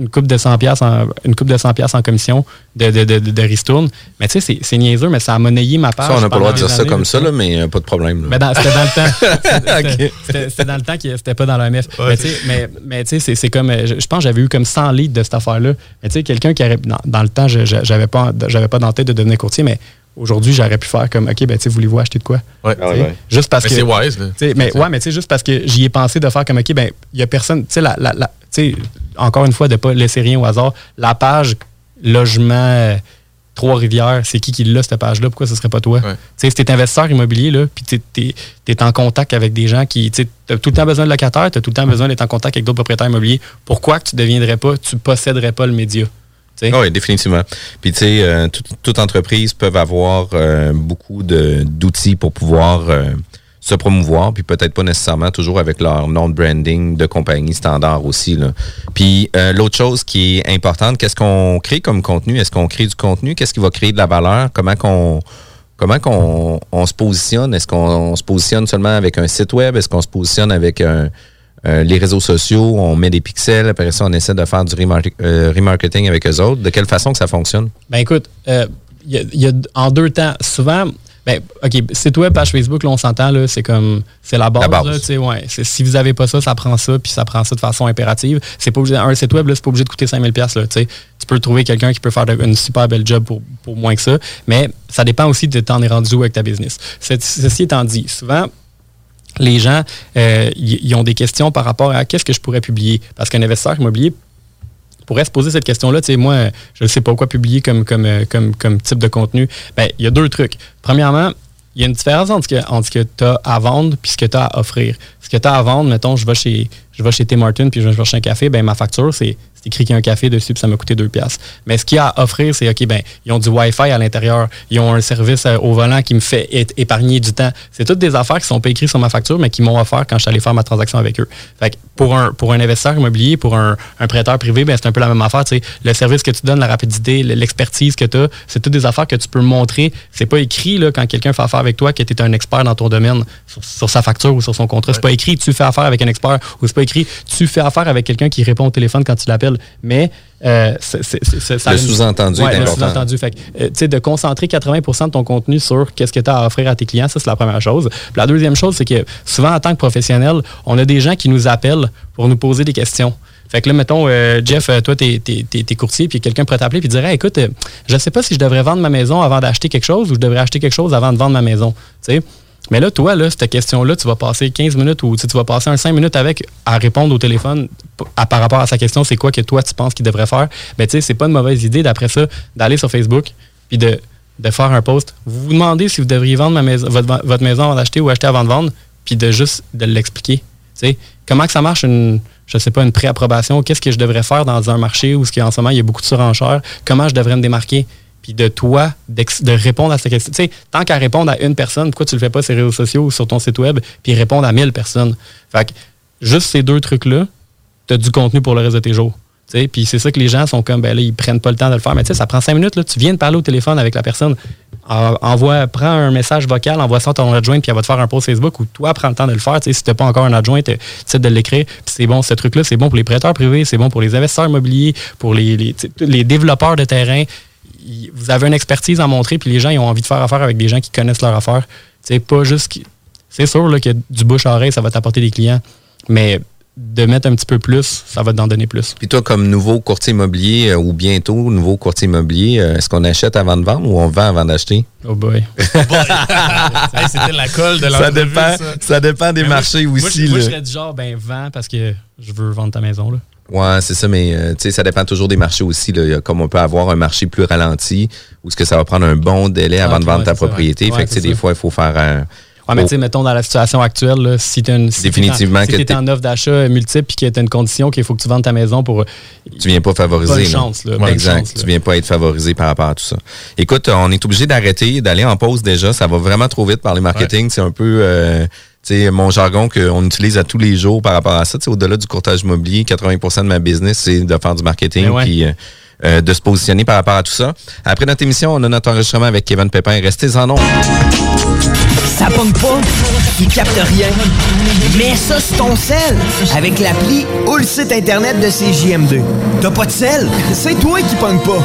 une coupe de 100 pièces en une coupe de 100 pièces en commission de de, de, de, de ristourne. Mais tu sais c'est- c'est niaiseux mais ça a monnayé ma page. Ça, on n'a pas le droit de dire ça comme ça, là, mais euh, pas de problème. là. mais dans- c'était dans le temps. C'était- dans le temps que c'était pas dans l'OMF. Mais tu sais, mais, mais tu sais, c'est- c'est comme. euh, Je, je pense que j'avais eu comme 100 leads de cette affaire-là. Mais tu sais, quelqu'un qui aurait. Dans, dans le temps, je- je- j'avais pas, j'avais pas dans la tête de devenir courtier, mais aujourd'hui, j'aurais pu faire comme OK, ben tu sais, voulez-vous acheter de quoi? Ouais. Tu sais, Juste parce Mais que. c'est wise. Là. Tu sais, mais ouais, mais tu sais, juste parce que j'y ai pensé de faire comme OK, ben, il y a personne. Tu sais, la, la, la- tu sais, encore une fois, de pas laisser rien au hasard. La page logement euh, Trois-Rivières, c'est qui qui l'a, cette page-là? Pourquoi ce serait pas toi? Ouais. Tu sais, si t'es investisseur immobilier, là, puis t'es- es en contact avec des gens qui. Tu as tout le temps besoin de locataires, tu as tout le temps besoin d'être en contact avec d'autres propriétaires immobiliers. Pourquoi que tu deviendrais pas, tu posséderais pas le média? Ah oui, définitivement. Puis, tu sais, euh, tout- toute entreprise peut avoir euh, beaucoup d'outils pour pouvoir euh, se promouvoir, puis peut-être pas nécessairement toujours avec leur nom de branding de compagnie standard aussi. Là. Puis, euh, l'autre chose qui est importante, qu'est-ce qu'on crée comme contenu? Est-ce qu'on crée du contenu? Qu'est-ce qui va créer de la valeur? Comment qu'on comment qu'on on se positionne? Est-ce qu'on se positionne seulement avec un site web? Est-ce qu'on se positionne avec un, euh, les réseaux sociaux? On met des pixels, après ça, on essaie de faire du euh, remarketing avec eux autres. De quelle façon que ça fonctionne? Ben écoute, euh, il y a- y a en deux temps, souvent, ben, OK, site web, page Facebook, là, on s'entend, là, c'est comme, c'est la base. La base. là, tu sais, ouais. C'est- si vous n'avez pas ça, ça prend ça, puis ça prend ça de façon impérative. C'est pas obligé, un site web, là, c'est pas obligé de coûter 5000 pièces là, tu sais. Tu peux trouver quelqu'un qui peut faire de- une super belle job pour, pour moins que ça, mais ça dépend aussi de t'en es rendu où avec ta business. Ce- Ceci étant dit, souvent, les gens, euh, ils ils ont des questions par rapport à qu'est-ce que je pourrais publier. Parce qu'un investisseur immobilier pourrait se poser cette question-là. Tu sais, moi, je ne sais pas quoi publier comme, comme, euh, comme, comme type de contenu. Ben, il y a deux trucs. Premièrement, il y a une différence entre ce que, tu as à vendre et ce que tu as à offrir. Ce que tu as à vendre, mettons, je vais chez, je vais chez Tim Martin puis je vais chercher un café, ben ma facture, c'est c'est écrit qu'il y a un café dessus puis ça m'a coûté deux piastres. Mais ce qu'il y a à offrir, c'est OK, ben ils ont du Wi-Fi à l'intérieur, ils ont un service euh, au volant qui me fait épargner du temps. C'est toutes des affaires qui sont pas écrites sur ma facture, mais qui m'ont offert quand je suis allé faire ma transaction avec eux. Fait que pour un, pour un investisseur immobilier, pour un, un prêteur privé, ben c'est un peu la même affaire. tu sais. Le service que tu donnes, la rapidité, le- l'expertise que tu as, c'est toutes des affaires que tu peux montrer. C'est pas écrit là, quand quelqu'un fait affaire avec toi que tu es un expert dans ton domaine sur, sur sa facture ou sur son contrat. C'est pas écrit tu fais affaire avec un expert ou c'est pas écrit tu fais affaire avec quelqu'un qui répond au téléphone quand tu l'appelles. Mais euh, c'est- c'est- c'est- ça Le sous-entendu Ouais, est le important. sous-entendu. Fait que, euh, tu sais, de concentrer 80% de ton contenu sur qu'est-ce que tu as à offrir à tes clients, ça, c'est la première chose. Puis la deuxième chose, c'est que souvent, en tant que professionnel, on a des gens qui nous appellent pour nous poser des questions. Fait que là, mettons, euh, Jeff, toi, t'es es, courtier, puis quelqu'un pourrait t'appeler et dire Hey, écoute, je ne sais pas si je devrais vendre ma maison avant d'acheter quelque chose ou je devrais acheter quelque chose avant de vendre ma maison. Tu sais, Mais là, toi, là, cette question-là, tu vas passer 15 minutes ou tu vas passer un 5 minutes avec à répondre au téléphone à- par rapport à sa question, c'est quoi que toi, tu penses qu'il devrait faire? Mais tu sais, c'est pas une mauvaise idée, d'après ça, d'aller sur Facebook puis de, de faire un post. Vous vous demandez si vous devriez vendre ma maison, votre, votre maison avant d'acheter ou acheter avant de vendre, puis de juste de l'expliquer. Tu sais, comment que ça marche une, je sais pas, une préapprobation, qu'est-ce que je devrais faire dans un marché où ce en ce moment, il y a beaucoup de surenchères, comment je devrais me démarquer, puis de toi, de répondre à cette question. Tu sais, tant qu'à répondre à une personne, pourquoi tu le fais pas sur les réseaux sociaux ou sur ton site web, puis répondre à 1000 personnes? Fait que juste ces deux trucs-là, tu as du contenu pour le reste de tes jours. Tu sais, Puis c'est ça que les gens sont comme, ben là, ils prennent pas le temps de le faire. Mais tu sais, ça prend cinq minutes, là, tu viens de parler au téléphone avec la personne. En- envoie, prends un message vocal, envoie ça à ton adjoint, puis elle va te faire un post Facebook ou toi, prends le temps de le faire. Tu sais, si tu n'as pas encore un adjoint, tu essaies de l'écrire. Puis c'est bon, ce truc-là, c'est bon pour les prêteurs privés, c'est bon pour les investisseurs immobiliers, pour les, les, sais, les développeurs de terrain. Vous avez une expertise à montrer, puis les gens, ils ont envie de faire affaire avec des gens qui connaissent leur affaire. Tu sais, pas juste. qui- C'est sûr là, que du bouche à oreille, ça va t'apporter des clients, mais de mettre un petit peu plus, ça va t'en donner plus. Puis toi, comme nouveau courtier immobilier euh, ou bientôt nouveau courtier immobilier, euh, est-ce qu'on achète avant de vendre ou on vend avant d'acheter? Oh boy. Hey, C'était la colle de Ça dépend, ça. ça dépend des Mais moi, marchés moi, aussi. je- Moi, là. je serais du genre, ben, vends parce que je veux vendre ta maison. Là. Ouais, c'est ça, mais euh, tu sais, ça dépend toujours des marchés aussi. Là. Comme on peut avoir un marché plus ralenti, où ce que ça va prendre un bon délai avant Ah, de vendre ouais, ta propriété. ouais. fait que tu sais, des fois, il faut faire un. Ouais, mais tu sais, mettons, dans la situation actuelle, là, si tu une, si Définitivement t'es en, si en offre d'achat multiple puis que tu as une condition qu'il faut que tu vendes ta maison pour. tu viens pas favoriser. Bonne chance, là, Ouais, exact. chance, là. tu viens pas être favorisé par rapport à tout ça. Écoute, on est obligé d'arrêter, d'aller en pause déjà. Ça va vraiment trop vite par les marketing. C'est un peu euh, tu sais, mon jargon qu'on utilise à tous les jours par rapport à ça. Au-delà du courtage immobilier, 80% de ma business, c'est de faire du marketing Mais ouais. puis euh, euh, de se positionner par rapport à tout ça. Après notre émission, on a notre enregistrement avec Kevin Pépin. Restez en nombre. Ça pogne pas, il capte rien. Mets ça sur ton sel avec l'appli ou le site internet de CJM2. T'as pas de sel? C'est toi qui pogne pas.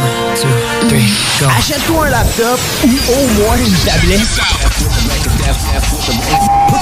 Achète-toi un laptop ou au moins une tablette.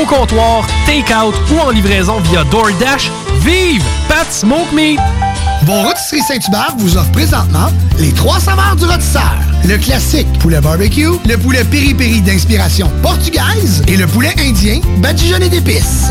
au comptoir, take-out ou en livraison via DoorDash. Vive Pat Smoke Meat! Vos rôtisseries Saint-Hubert vous offre présentement les trois saveurs du rôtisseur. Le classique poulet barbecue, le poulet piri-piri d'inspiration portugaise et le poulet indien badigeonné d'épices.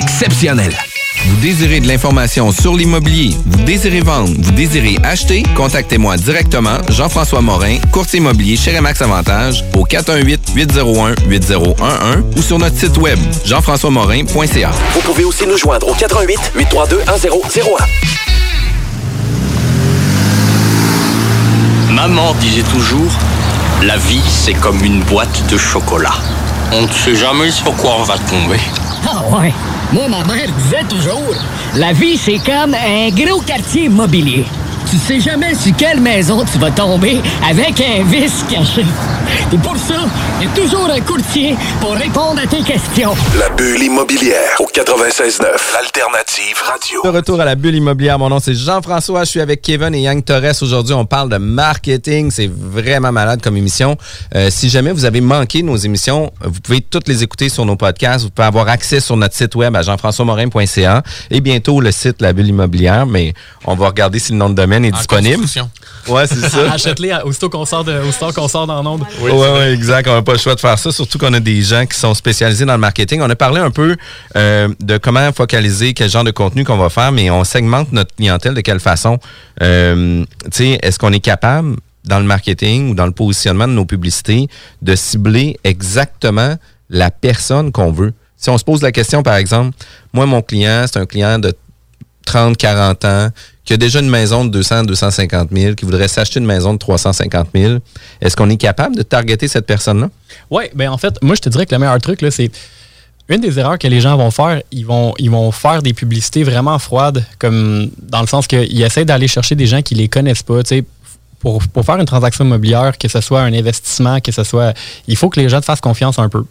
exceptionnelle. Vous désirez de l'information sur l'immobilier, vous désirez vendre, vous désirez acheter, contactez-moi directement, Jean-François Morin, courtier immobilier chez Remax Avantage, au 418-801-8011 ou sur notre site web, jean-françois-morin.ca. Vous pouvez aussi nous joindre au 88 832 1001. Maman disait toujours, la vie c'est comme une boîte de chocolat. On ne sait jamais sur quoi on va tomber. Ah. Moi, ma mère disait toujours, la vie, c'est comme un gros quartier immobilier. Tu sais jamais sur quelle maison tu vas tomber avec un vice caché. Et pour ça, il y a toujours un courtier pour répondre à tes questions. La bulle immobilière au 96.9, l'alternative radio. De retour à la bulle immobilière, mon nom c'est Jean-François, je suis avec Kevin et Yang Torres. Aujourd'hui, on parle de marketing, c'est vraiment malade comme émission. Euh, si jamais vous avez manqué nos émissions, vous pouvez toutes les écouter sur nos podcasts, vous pouvez avoir accès sur notre site web à jean-françois-morin.ca et bientôt le site La Bulle immobilière, mais on va regarder si le nom de domaine est disponible. Ouais, c'est ça. Achète-les à- aussitôt qu'on sort, de, aussitôt qu'on sort dans l'onde. Oui, ouais, exact. On n'a pas le choix de faire ça, surtout qu'on a des gens qui sont spécialisés dans le marketing. On a parlé un peu euh, de comment focaliser, quel genre de contenu qu'on va faire, mais on segmente notre clientèle de quelle façon. Euh, tu sais, est-ce qu'on est capable, dans le marketing ou dans le positionnement de nos publicités, de cibler exactement la personne qu'on veut? Si on se pose la question, par exemple, moi, mon client, c'est un client de 30, 40 ans, qui a déjà une maison de 200, 250 000, qui voudrait s'acheter une maison de 350 000, est-ce qu'on est capable de targeter cette personne-là? Oui, ben en fait, moi je te dirais que le meilleur truc, c'est une des erreurs que les gens vont faire, ils vont, ils vont faire des publicités vraiment froides, comme dans le sens qu'ils essaient d'aller chercher des gens qui les connaissent pas. tu sais. Pour, pour faire une transaction immobilière, que ce soit un investissement, que ce soit. Il faut que les gens te fassent confiance un peu.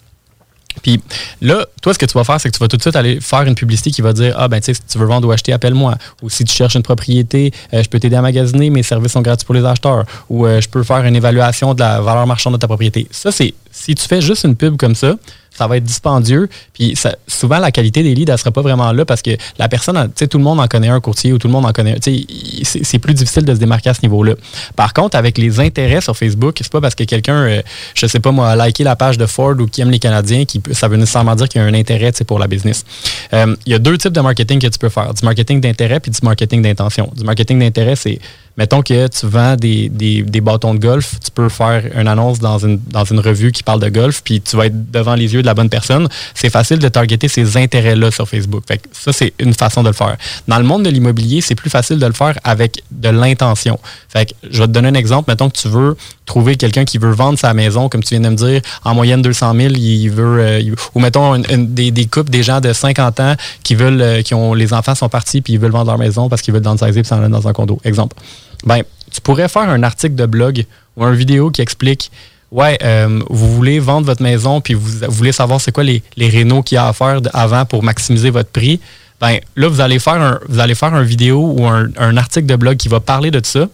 Puis là, toi, ce que tu vas faire, c'est que tu vas tout de suite aller faire une publicité qui va dire Ah, ben, tu sais, si tu veux vendre ou acheter, appelle-moi. Ou si tu cherches une propriété, euh, je peux t'aider à magasiner, mes services sont gratuits pour les acheteurs. Ou euh, je peux faire une évaluation de la valeur marchande de ta propriété. Ça, c'est. Si tu fais juste une pub comme ça, ça va être dispendieux. Puis ça- souvent, la qualité des leads, elle sera pas vraiment là parce que la personne, tu sais, tout le monde en connaît un courtier ou tout le monde en connaît un. Tu sais, il- c'est plus difficile de se démarquer à ce niveau-là. Par contre, avec les intérêts sur Facebook, c'est pas parce que quelqu'un, euh, je sais pas moi, a liké la page de Ford ou qui aime les Canadiens, qui, ça veut nécessairement dire qu'il y a un intérêt pour la business. Euh, Il y a deux types de marketing que tu peux faire. Du marketing d'intérêt puis du marketing d'intention. Du marketing d'intérêt, c'est Mettons que tu vends des, des- des bâtons de golf, tu peux faire une annonce dans une, dans une revue qui parle de golf, puis tu vas être devant les yeux de la bonne personne. C'est facile de targeter ces intérêts-là sur Facebook. Fait que ça, c'est une façon de le faire. Dans le monde de l'immobilier, c'est plus facile de le faire avec de l'intention. Fait que je vais te donner un exemple. Mettons que tu veux trouver quelqu'un qui veut vendre sa maison, comme tu viens de me dire, en moyenne 200 000, il veut, euh, ou mettons une- une- des, des couples, des gens de 50 ans qui veulent, euh, qui ont, les enfants sont partis puis ils veulent vendre leur maison parce qu'ils veulent downsizer puis s'en dans un condo. Exemple. Ben, tu pourrais faire un article de blog ou une vidéo qui explique Ouais, euh, vous voulez vendre votre maison puis vous, voulez savoir c'est quoi les, les rénaux qu'il y a à faire avant pour maximiser votre prix. Ben, là, vous allez faire un, vous allez faire une vidéo ou un, un article de blog qui va parler de ça.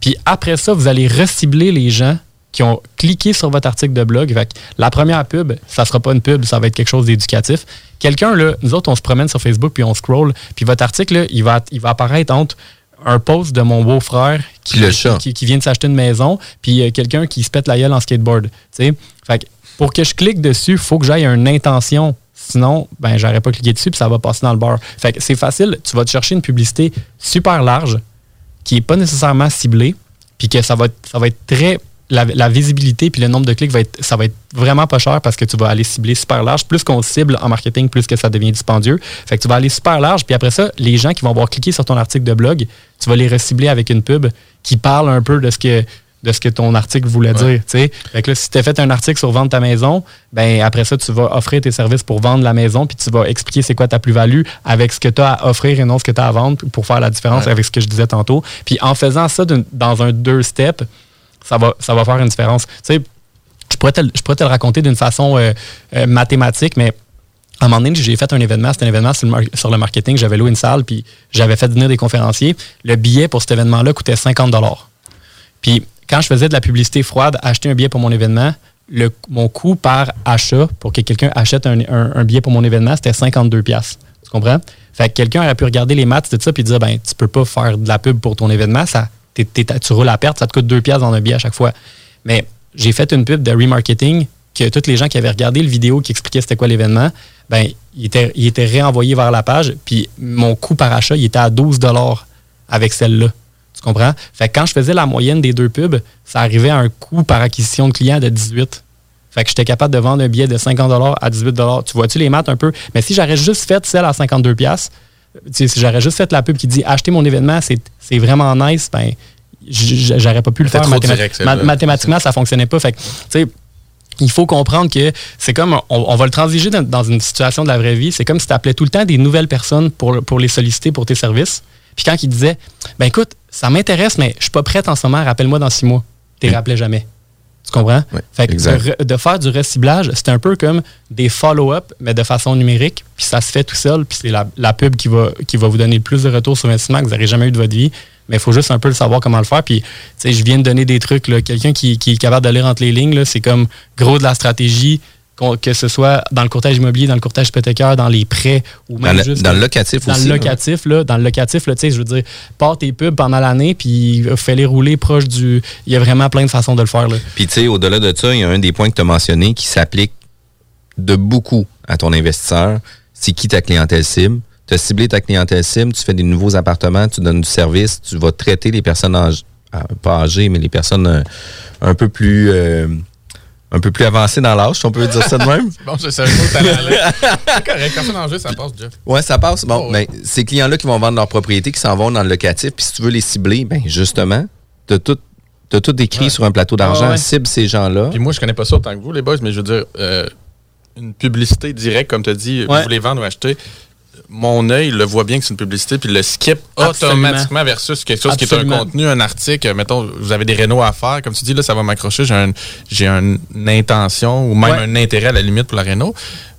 Puis après ça, vous allez recibler les gens qui ont cliqué sur votre article de blog. Fait que la première pub, ça sera pas une pub, ça va être quelque chose d'éducatif. Quelqu'un, là, nous autres, on se promène sur Facebook puis on scroll, puis votre article, là, il, va, il va apparaître entre un post de mon beau-frère qui, vient de s'acheter une maison, puis euh, quelqu'un qui se pète la gueule en skateboard. Fait que pour que je clique dessus, il faut que j'aille une intention. Sinon, ben, j'aurais pas cliqué dessus, puis ça va passer dans le bar. Fait que c'est facile. Tu vas te chercher une publicité super large, qui n'est pas nécessairement ciblée, puis que ça va être, ça va être très. La, la visibilité puis le nombre de clics va être, ça va être vraiment pas cher parce que tu vas aller cibler super large. Plus qu'on cible en marketing, plus que ça devient dispendieux. Fait que tu vas aller super large, puis après ça, les gens qui vont avoir cliqué sur ton article de blog, tu vas les recibler avec une pub qui parle un peu de ce que de ce que ton article voulait dire. tu sais. Fait que là, si tu as fait un article sur vendre ta maison, ben après ça, tu vas offrir tes services pour vendre la maison, puis tu vas expliquer c'est quoi ta plus-value avec ce que tu as à offrir et non ce que tu as à vendre pour faire la différence Ouais. avec ce que je disais tantôt. Puis en faisant ça dans un deux steps, ça va, ça va faire une différence. Tu sais, je pourrais te, je pourrais te le raconter d'une façon euh, euh, mathématique, mais à un moment donné, j'ai fait un événement. C'était un événement sur le, marketing. J'avais loué une salle, puis j'avais fait venir des conférenciers. Le billet pour cet événement-là coûtait 50 Puis quand je faisais de la publicité froide, acheter un billet pour mon événement, le, mon coût par achat pour que quelqu'un achète un, billet pour mon événement, c'était 52 pièces. Tu comprends? Fait que quelqu'un aurait pu regarder les maths de ça puis dire ben tu peux pas faire de la pub pour ton événement, ça tu roules à perte, ça te coûte 2 pièces dans un billet à chaque fois. Mais j'ai fait une pub de remarketing que tous les gens qui avaient regardé le vidéo qui expliquait c'était quoi l'événement, ben il était, il réenvoyé vers la page puis mon coût par achat, il était à 12 avec celle-là. Tu comprends? Fait que quand je faisais la moyenne des deux pubs, ça arrivait à un coût par acquisition de clients de 18. Fait que j'étais capable de vendre un billet de 50 à 18 Tu vois-tu les maths un peu? Mais si j'aurais juste fait celle à 52 tu sais, si j'aurais juste fait la pub qui dit acheter mon événement, c'est vraiment nice, ben j'aurais pas pu le faire mathémat- direct, ma- mathématiquement, ça fonctionnait pas. Fait que, tu sais, il faut comprendre que c'est comme, on, on va le transiger dans, dans une situation de la vraie vie, c'est comme si tu appelais tout le temps des nouvelles personnes pour, pour les solliciter pour tes services. Puis quand il disait, ben écoute, ça m'intéresse, mais je suis pas prête en ce moment, rappelle-moi dans six mois. Tu rappelais jamais. Tu comprends? fait que de, faire du reciblage, c'est un peu comme des follow-up, mais de façon numérique, puis ça se fait tout seul, puis c'est la, la pub qui va, qui va vous donner le plus de retour sur investissement que vous n'aurez jamais eu de votre vie. Mais il faut juste un peu le savoir comment le faire. Puis, tu sais, je viens de donner des trucs. Quelqu'un qui, qui est capable de lire entre les lignes, c'est comme gros de la stratégie, que ce soit dans le courtage immobilier, dans le courtage hypothécaire, dans les prêts, ou même Dans le- juste dans le locatif dans aussi, Le locatif, là, dans le locatif, là, je veux dire, pars tes pubs pendant l'année, puis fais-les rouler proche du. Il y a vraiment plein de façons de le faire. Là. Puis, tu sais, au-delà de ça, il y a un des points que tu as mentionné qui s'applique de beaucoup à ton investisseur. C'est qui ta clientèle cible? Tu as ciblé ta clientèle cible, tu fais des nouveaux appartements, tu donnes du service, tu vas traiter les personnes âgées, ah, pas âgées, mais les personnes euh, un peu plus. euh, un peu plus avancées dans l'âge, si on peut dire ça de même. Bon, je savais pas. C'est correct, personne en jeu, ça passe, Jeff. Ouais, ça passe. Bon, ben, ces clients-là qui vont vendre leur propriété, qui s'en vont dans le locatif, puis si tu veux les cibler, ben justement, tu as tout, t'as tout écrit sur un plateau d'argent, Ouais, ouais. cible ces gens-là. Puis moi, je connais pas ça autant que vous, les boys, mais je veux dire, euh, une publicité directe, comme tu as dit, Ouais. vous voulez vendre ou acheter, mon œil le voit bien que c'est une publicité, puis le skip Absolument. automatiquement versus quelque chose qui est un contenu, un article. Mettons, vous avez des rénaux à faire, comme tu dis, là, ça va m'accrocher, j'ai un, j'ai une intention ou même Ouais. un intérêt à la limite pour la réno.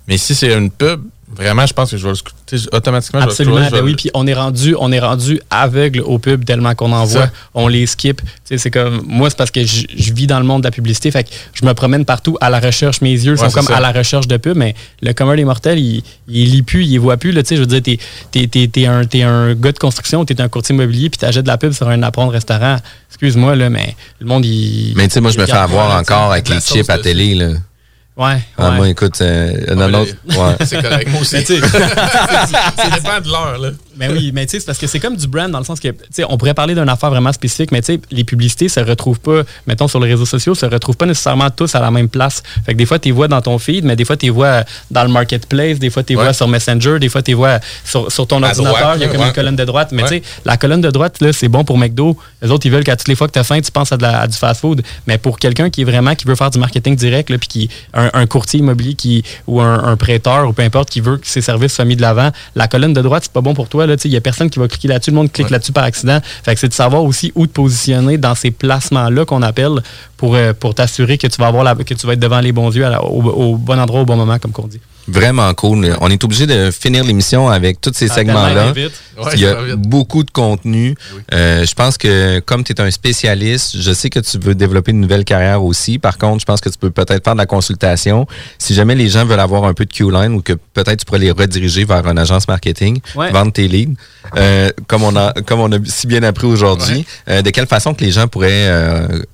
Mais si c'est une pub, vraiment, je pense que je vais le automatiquement. je vais le Absolument, je ben vais oui. le- Puis on est rendu, on est rendu aveugle aux pubs tellement qu'on en voit. Ça. On les skip. Tu sais, c'est comme moi, c'est parce que je, je vis dans le monde de la publicité, fait que je me promène partout à la recherche. Mes yeux Ouais, sont comme ça. à la recherche de pubs, mais le commun des mortels, il, il lit plus, il voit plus. Là, tu sais, je veux dire, t'es, t'es, t'es, t'es un, t'es un gars de construction, t'es un courtier immobilier, puis t'achètes de la pub sur un apprendre restaurant. Excuse-moi là, mais le monde il. Mais tu sais, moi, je me fais avoir encore avec les chips à télé, là. Ouais. Ah, ouais. moi, écoute, euh, non, mais non, les- ouais. C'est correct, moi aussi. Ça dépend de l'heure, là. Mais oui, mais tu sais, c'est parce que c'est comme du brand dans le sens que, tu sais, on pourrait parler d'une affaire vraiment spécifique, mais tu sais, les publicités se retrouvent pas, mettons, sur les réseaux sociaux, se retrouvent pas nécessairement tous à la même place. Fait que des fois, tu les vois dans ton feed, mais des fois, tu les vois dans le marketplace, des fois, tu Ouais. vois sur Messenger, des fois, tu les vois sur, sur ton À ordinateur, droite, il y a comme ouais. une colonne de droite. Mais Ouais. tu sais, la colonne de droite, là, c'est bon pour McDo. Les autres, ils veulent qu'à toutes les fois que tu as faim, tu penses à, de la- à du fast-food. Mais pour quelqu'un qui est vraiment, qui veut faire du marketing direct, là, puis qui, un, un courtier immobilier qui, ou un, un prêteur, ou peu importe, qui veut que ses services soient mis de l'avant, la colonne de droite, c'est pas bon pour toi. Il y a personne qui va cliquer là-dessus. Le monde clique là-dessus par accident. Fait que c'est de savoir aussi où te positionner dans ces placements-là qu'on appelle pour, euh, pour t'assurer que tu vas avoir la- que tu vas être devant les bons yeux à la- au, au bon endroit au bon moment, comme qu'on dit. Vraiment cool. On est obligé de finir l'émission avec tous ces Ah, segments-là. Ouais, Il y a beaucoup de contenu. Euh, je pense que comme tu es un spécialiste, je sais que tu veux développer une nouvelle carrière aussi. Par contre, je pense que tu peux peut-être faire de la consultation. Si jamais les gens veulent avoir un peu de Q-line ou que peut-être tu pourrais les rediriger vers une agence marketing, Ouais. vendre tes leads, euh, comme, on a, comme on a si bien appris aujourd'hui, euh, de quelle façon que les gens pourraient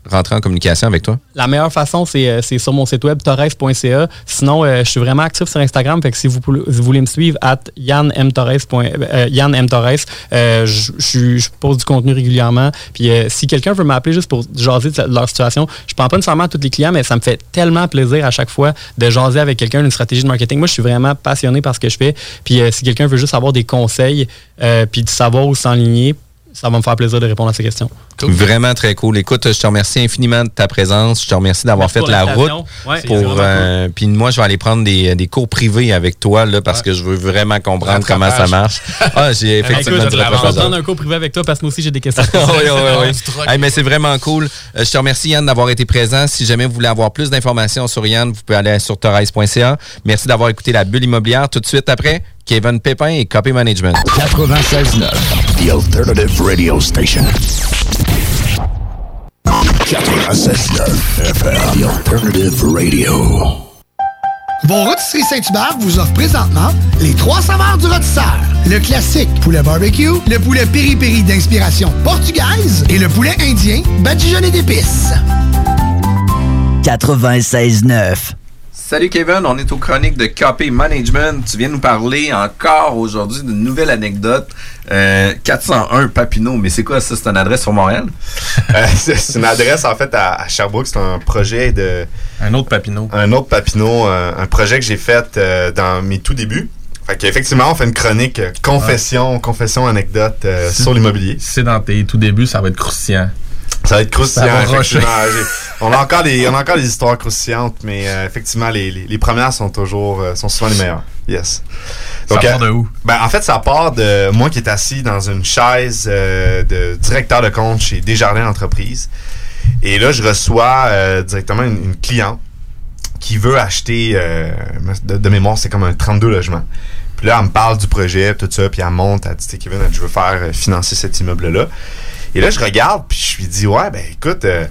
rentrer en communication avec toi? La meilleure façon, c'est euh, c'est sur mon site web, torres.ca. Sinon, euh, je suis vraiment actif sur Instagram. Fait que si vous, vous voulez me suivre, at euh. Torres, euh, je- je pose du contenu régulièrement. Puis euh, si quelqu'un veut m'appeler juste pour jaser de leur situation, je prends pas nécessairement à tous les clients, mais ça me fait tellement plaisir à chaque fois de jaser avec quelqu'un d'une stratégie de marketing. Moi, je suis vraiment passionné par ce que je fais. Puis euh, si quelqu'un veut juste avoir des conseils, euh, puis de savoir où s'enligner, ça va me faire plaisir de répondre à ces questions. Vraiment très cool. Écoute, je te remercie infiniment de ta présence. Je te remercie d'avoir fait pour la route. Ouais, pour, euh, puis moi, je vais aller prendre des, des cours privés avec toi là, parce que je veux vraiment comprendre comment ça marche. Ah, j'ai effectivement Écoute, du je vais prendre un cours privé avec toi parce que moi aussi j'ai des questions. oui, oui, oui. Hey, mais c'est vraiment cool. Euh, je te remercie, Yann, d'avoir été présent. Si jamais vous voulez avoir plus d'informations sur Yann, vous pouvez aller sur torres.ca. Merci d'avoir écouté la bulle immobilière. Tout de suite après, Kevin Pépin et Copy Management. 96.9, The Alternative Radio Station. 96.9 FM, The Alternative Radio. Vos rôtisseries Saint-Hubert vous offrent présentement les trois saveurs du rôtisseur. Le classique poulet barbecue, le poulet piri-piri d'inspiration portugaise et le poulet indien badigeonné d'épices. 96.9. Salut Kevin, on est aux chroniques de Copy Management. Tu viens nous parler encore aujourd'hui d'une nouvelle anecdote. Euh, 401 Papineau, mais c'est quoi ça? C'est une adresse sur Montréal? Euh, c'est une adresse en fait à, à Sherbrooke. C'est un projet de. Un autre Papineau. Un autre Papineau. euh, un projet que j'ai fait euh, dans mes tout débuts. Fait qu'effectivement, on fait une chronique euh, confession, confession, anecdote euh, sur l'immobilier. Si c'est dans tes tout débuts, ça va être croustillant. Ça va être croustillant. Va effectivement. On, a encore des, on a encore des histoires croustillantes, mais euh, effectivement, les, les, les premières sont toujours euh, sont souvent les meilleures. Yes. Ça part de où? Ben, en fait, ça part de moi qui est assis dans une chaise euh, de directeur de compte chez Desjardins Entreprises. Et là, je reçois euh, directement une, une cliente qui veut acheter, euh, de, de mémoire, c'est comme un 32 logements. Puis là, elle me parle du projet, tout ça, puis elle monte, elle dit, Kevin, je veux faire euh, financer cet immeuble-là. Et là, je regarde, puis je lui dis, ouais, ben écoute, euh,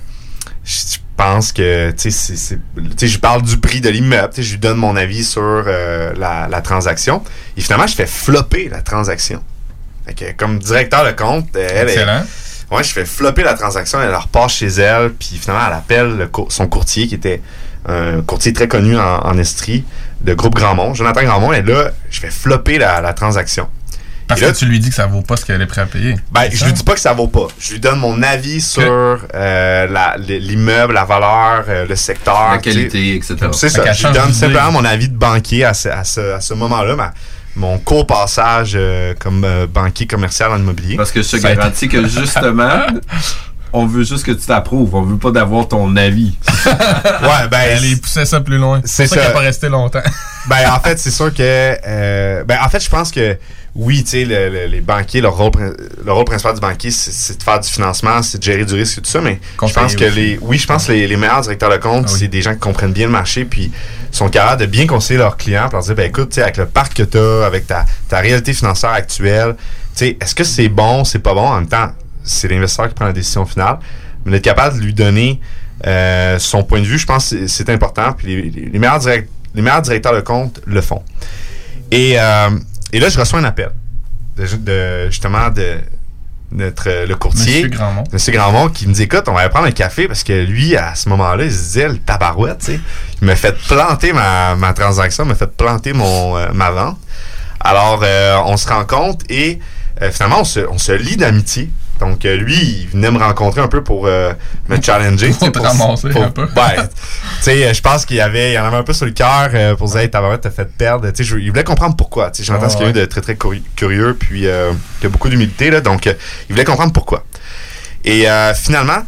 je pense que, tu sais, je parle du prix de l'immeuble, tu sais, je lui donne mon avis sur euh, la, la transaction. Et finalement, je fais flopper la transaction. Fait que, comme directeur de compte, euh, elle est- Excellent. Ouais, je fais flopper la transaction, elle repart chez elle, puis finalement, elle appelle le son courtier, qui était un courtier très connu en, en Estrie, de groupe Grandmont, Jonathan Grandmont, et là, je fais flopper la, la transaction. Parce là, que tu lui dis que ça vaut pas ce qu'elle est prête à payer. ben, je lui dis pas que ça vaut pas. Je lui donne mon avis sur euh, l'immeuble, la valeur, euh, le secteur. La qualité, etc. C'est ça. Je lui donne simplement mon avis de banquier à ce, à ce, à ce moment-là. mon court passage euh, comme euh, banquier commercial en immobilier. Parce que je te garantis que justement, on veut juste que tu t'approuves. On veut pas d'avoir ton avis. ouais, ben. Elle y poussait ça plus loin. C'est ça ça. qu'elle pas restée longtemps. Ben, en fait, c'est sûr que. euh, ben, en fait, je pense que oui, tu sais, le- le- les banquiers, leur rôle, le rôle principal du banquier, c'est- de faire du financement, c'est de gérer du risque et tout ça. Mais je pense que aussi. les. Oui, je pense que les, les meilleurs directeurs de compte, c'est des gens qui comprennent bien le marché, puis sont capables de bien conseiller leurs clients, pour leur dire, ben, écoute, tu sais, avec le parc que tu as, avec ta, ta réalité financière actuelle, tu sais, est-ce que c'est bon, c'est pas bon? En même temps, c'est l'investisseur qui prend la décision finale. Mais d'être capable de lui donner euh, son point de vue, je pense que c'est- important. Puis les, les- les meilleurs direct- les meilleurs directeurs de compte le font. Et, euh, et là, je reçois un appel de, de- justement de notre le courtier, Monsieur Grandmont. Monsieur Grandmont, qui me dit écoute, on va aller prendre un café parce que lui, à ce moment-là, il se disait le tabarouette, tu sais. Il m'a fait planter ma, ma transaction, il m'a fait planter mon, euh, ma vente. Alors, euh, on se rencontre et euh, finalement, on se, on se lie d'amitié. Donc, euh, lui, il venait me rencontrer un peu pour euh, me challenger. Pour te ramasser un peu. Ouais. tu sais, je pense qu'il y avait, il y en avait un peu sur le cœur euh, pour dire, hey, t'as fait perdre. Tu sais, il voulait comprendre pourquoi. Tu sais, j'entends Ah, ce qu'il y a eu de très, très curi- curieux, puis euh, qui a beaucoup d'humilité, là. Donc, il voulait comprendre pourquoi. Et finalement,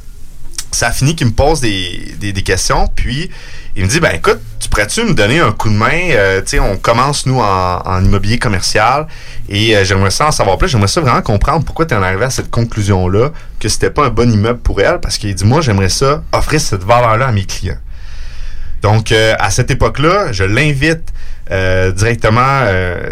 ça a fini qu'il me pose des, des- des questions, puis il me dit, ben écoute, tu pourrais-tu me donner un coup de main? Euh, tu sais, on commence, nous, en, immobilier commercial, et euh, j'aimerais ça en savoir plus. J'aimerais ça vraiment comprendre pourquoi tu es en arrivé à cette conclusion-là, que c'était pas un bon immeuble pour elle, parce qu'il dit, moi, j'aimerais ça offrir cette valeur-là à mes clients. Donc, euh, à cette époque-là, je l'invite directement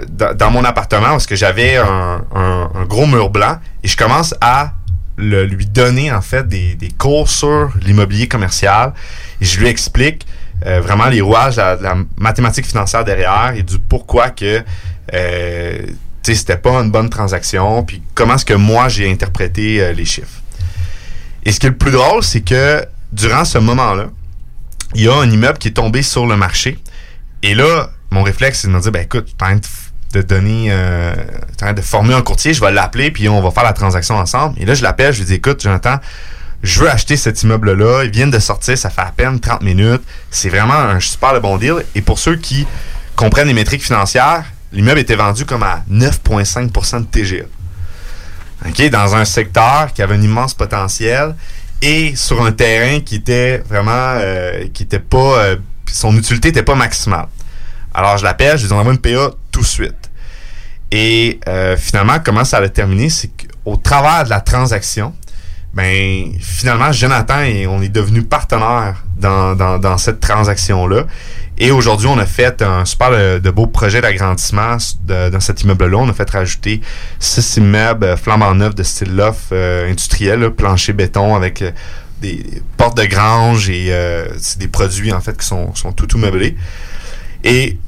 dans, mon appartement parce que j'avais un, un- un gros mur blanc et je commence à le- lui donner en fait des, des cours sur l'immobilier commercial et je lui explique euh, vraiment les rouages de la, mathématique financière derrière et du pourquoi que euh, tu c'était pas une bonne transaction puis comment est-ce que moi j'ai interprété euh, les chiffres. Et ce qui est le plus drôle, c'est que durant ce moment-là, il y a un immeuble qui est tombé sur le marché. Et là, mon réflexe, c'est de me dire, ben écoute, en train de donner, euh, de former un courtier, je vais l'appeler, puis on va faire la transaction ensemble. Et là, je l'appelle, je lui dis, écoute, Jonathan, je veux acheter cet immeuble-là. Ils viennent de sortir, ça fait à peine 30 minutes. C'est vraiment un super bon deal. Et pour ceux qui comprennent les métriques financières, l'immeuble était vendu comme à 9,5% de TGA. Dans un secteur qui avait un immense potentiel et sur un terrain qui était vraiment euh, qui était pas euh, son utilité n'était pas maximale. Alors je l'appelle, je lui envoie une PA tout de suite. Et euh, finalement, comment ça a terminé, c'est qu'au travers de la transaction, ben finalement, Jonathan et on est devenus partenaires dans, dans, dans cette transaction-là. Et aujourd'hui, on a fait un super de, de beau projet d'agrandissement dans cet immeuble-là. On a fait rajouter six immeubles euh, flambant neufs de style loft euh, industriel, là, plancher béton avec euh, des portes de grange et euh, des produits en fait qui sont, sont tout tout meublés. Et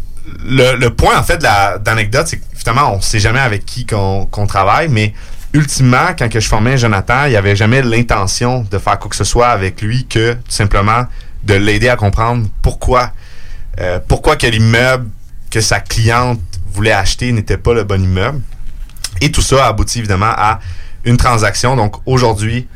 le, point en fait de la- d'anecdote, c'est que finalement, on sait jamais avec qui qu'on qu'on travaille, mais ultimement, quand que je formais Jonathan, il n'y avait jamais l'intention de faire quoi que ce soit avec lui que tout simplement de l'aider à comprendre pourquoi euh, pourquoi que l'immeuble que sa cliente voulait acheter n'était pas le bon immeuble. Et tout ça a abouti évidemment à une transaction. Donc aujourd'hui,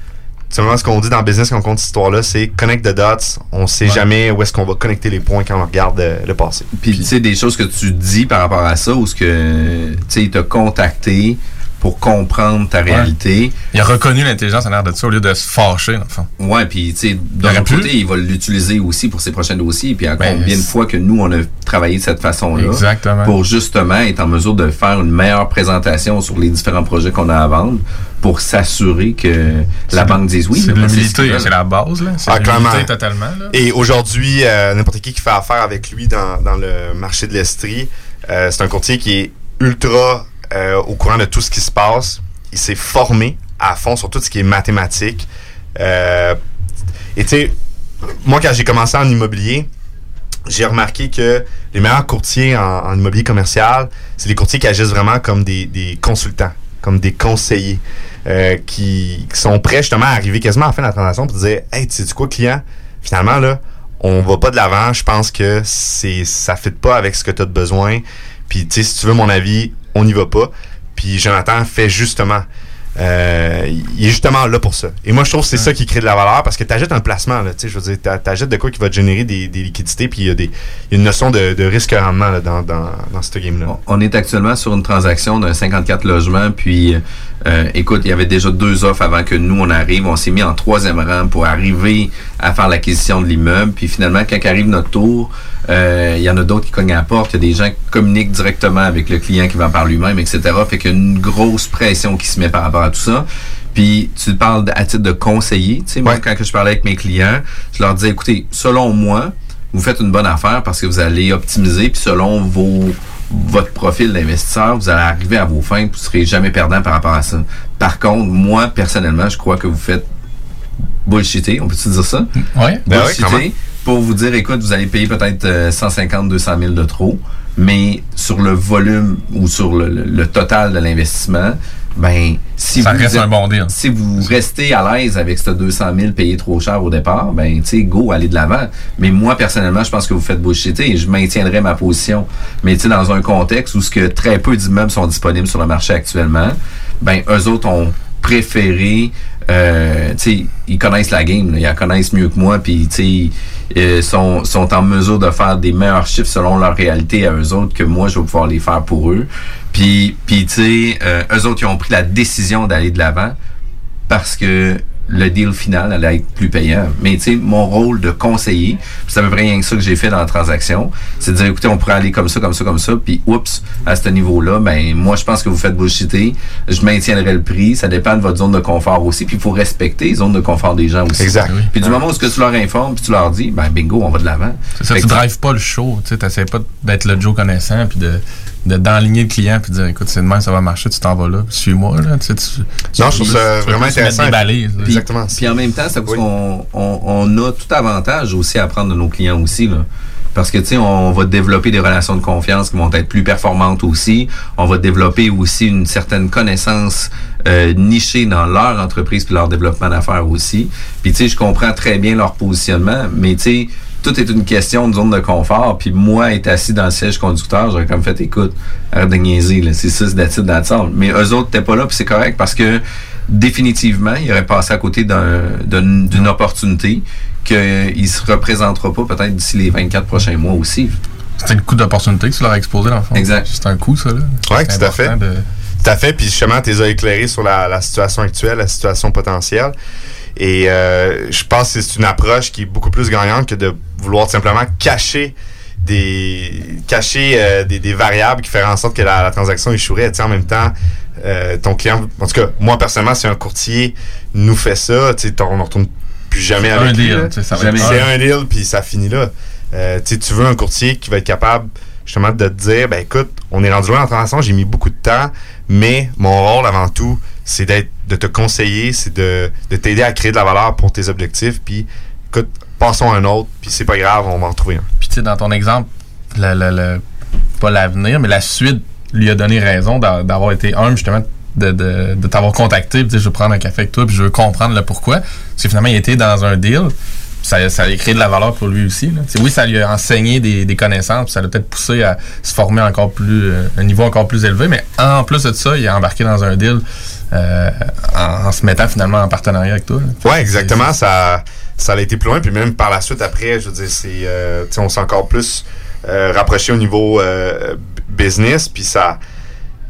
simplement ce qu'on dit dans le business quand on compte cette histoire-là, c'est connect the dots. On sait Ouais. jamais où est-ce qu'on va connecter les points quand on regarde euh, le passé. Puis, tu sais, des choses que tu dis par rapport à ça, ou ce que, tu sais, il t'a contacté pour comprendre ta réalité. Il a reconnu l'intelligence en l'air de ça au lieu de se fâcher, dans le fond. Ouais, puis tu sais, d'un pu. côté, il va l'utiliser aussi pour ses prochains dossiers. Puis à Ben, combien de fois que nous, on a travaillé de cette façon-là Exactement. pour justement être en mesure de faire une meilleure présentation sur les différents projets qu'on a à vendre pour s'assurer que la banque dise oui. C'est l'humilité, c'est la base, là. C'est Ah, clairement. l'humilité totalement, là. Et aujourd'hui, euh, n'importe qui qui fait affaire avec lui dans, dans le marché de l'Estrie, euh, c'est un courtier qui est ultra euh, au courant de tout ce qui se passe. Il s'est formé à fond sur tout ce qui est mathématique. Euh, et tu sais, moi, quand j'ai commencé en immobilier, j'ai remarqué que les meilleurs courtiers en, immobilier commercial, c'est les courtiers qui agissent vraiment comme des, consultants, comme des conseillers, euh, qui, sont prêts justement à arriver quasiment à la fin de la transaction pour dire Hey, tu sais quoi, client, finalement, là, on va pas de l'avant, je pense que c'est ça fit pas avec ce que tu as de besoin. Puis, tu sais, si tu veux mon avis, on n'y va pas. Puis, Jonathan fait justement. euh, il est justement là pour ça. Et moi, je trouve que c'est ça qui crée de la valeur parce que tu achètes un placement. Là, tu je veux dire, t'a- t'achètes de quoi qui va te générer des, des liquidités. Puis il y, a des- il y a une notion de, de risque-rendement là, dans, dans, dans ce game-là. On est actuellement sur une transaction d'un 54 logements, puis euh, écoute, il y avait déjà deux offres avant que nous on arrive. On s'est mis en troisième rang pour arriver à faire l'acquisition de l'immeuble. Puis finalement, quand arrive notre tour, il y en a d'autres qui cognent à la porte. Il y a des gens qui communiquent directement avec le client qui va par lui-même, etc. Fait qu'il y a une grosse pression qui se met par rapport à tout ça. Puis tu parles à titre de conseiller. Tu sais, moi, quand que je parlais avec mes clients, je leur disais, écoutez, selon moi, vous faites une bonne affaire parce que vous allez optimiser, puis selon vos votre profil d'investisseur, vous allez arriver à vos fins, vous serez jamais perdant par rapport à ça. Par contre, moi, personnellement, je crois que vous faites bullshiter, on peut-tu dire ça? Ouais. Ben oui. Pour vous dire, écoute, vous allez payer peut-être euh, 150, 200 000 de trop, mais sur le volume ou sur le, le- le total de l'investissement, ben, si Ça vous reste êtes- un bon deal. si vous restez à l'aise avec ce 200 000 payé trop cher au départ, ben, tu sais, go, allez de l'avant. Mais moi, personnellement, je pense que vous faites bullshiter et je maintiendrai ma position. Mais tu sais, dans un contexte où ce que très peu d'immeubles sont disponibles sur le marché actuellement, ben, eux autres ont préféré, euh, tu sais, ils connaissent la game, là, ils la connaissent mieux que moi, puis tu sais, euh, sont, sont en mesure de faire des meilleurs chiffres selon leur réalité à eux autres que moi, je vais pouvoir les faire pour eux. Puis, puis tu sais, euh, eux autres, ils ont pris la décision d'aller de l'avant parce que le deal final allait être plus payant. Mais tu sais, mon rôle de conseiller, c'est à peu près rien que ça que j'ai fait dans la transaction, c'est de dire, écoutez, on pourrait aller comme ça, comme ça, comme ça, puis oups, à ce niveau-là, ben moi, je pense que vous faites bullshiter, je maintiendrai le prix, ça dépend de votre zone de confort aussi, puis il faut respecter les zones de confort des gens aussi. Exact. Oui. Puis du moment où ce que tu leur informes, puis tu leur dis, ben bingo, on va de l'avant. C'est ça, Fait tu drives pas le show. Tu n'essaies pas d'être le Joe connaissant puis de de- d'enligner le client puis de dire écoute, c'est demain, ça va marcher, tu t'en vas là, suis-moi. Là, tu sais, tu- tu- Non, je trouve ça vraiment intéressant. Des balises. Puis, Puis en même temps, c'est parce qu'on on, on a tout avantage aussi à prendre de nos clients aussi. Là. Parce que, tu sais, on va développer des relations de confiance qui vont être plus performantes aussi. On va développer aussi une certaine connaissance euh, nichée dans leur entreprise puis leur développement d'affaires aussi. Puis, tu sais, je comprends très bien leur positionnement, mais, tu sais, tout est une question de zone de confort. Puis moi, être assis dans le siège conducteur, j'aurais comme fait, écoute, arrête de niaiser, là. C'est ça, c'est d'attitude d'attitude. Mais eux autres, t'es pas là, puis c'est correct parce que définitivement, il aurait passé à côté d'un- d'un- d'une opportunité qu'il se représentera pas peut-être d'ici les 24 prochains mois aussi. C'était le coup d'opportunité que tu leur as exposé, dans le fond. Exact. C'est un coup, ça. Là. Ouais, C'est tout à fait. important de- Tout à fait. Puis justement, tu les as éclairés sur la, la situation actuelle, la situation potentielle. Et euh, je pense que c'est une approche qui est beaucoup plus gagnante que de vouloir simplement cacher des cacher euh, des, des variables qui feraient en sorte que la, la transaction échouerait. Tu sais, en même temps, euh, ton client, en tout cas, moi personnellement, si un courtier nous fait ça, tu sais, on ne retourne plus jamais avec un lui, deal, ça va C'est un. deal, puis ça finit là. Euh, tu veux un courtier qui va être capable justement de te dire, ben écoute, on est rendu loin la transaction, j'ai mis beaucoup de temps, mais mon rôle avant tout, c'est d'être, de te conseiller, c'est de, de t'aider à créer de la valeur pour tes objectifs, puis écoute, passons à un autre, puis c'est pas grave, on va en trouver un. Puis, tu sais, dans ton exemple, le, le- pas l'avenir, mais la suite lui a donné raison d'a- d'avoir été humble, justement, de, de, de t'avoir contacté, puis je veux prendre un café avec toi, puis je veux comprendre le pourquoi. Parce que finalement, il était dans un deal, ça, ça a créé de la valeur pour lui aussi. oui, ça lui a enseigné des, des connaissances, puis ça l'a peut-être poussé à se former encore plus, euh, un niveau encore plus élevé, mais en plus de ça, il a embarqué dans un deal euh, en, en se mettant finalement en partenariat avec toi. Ouais, exactement. Ça, ça a été plus loin. Puis même par la suite, après, je veux dire, c'est, euh, on s'est encore plus euh, rapproché au niveau euh, business. Puis ça,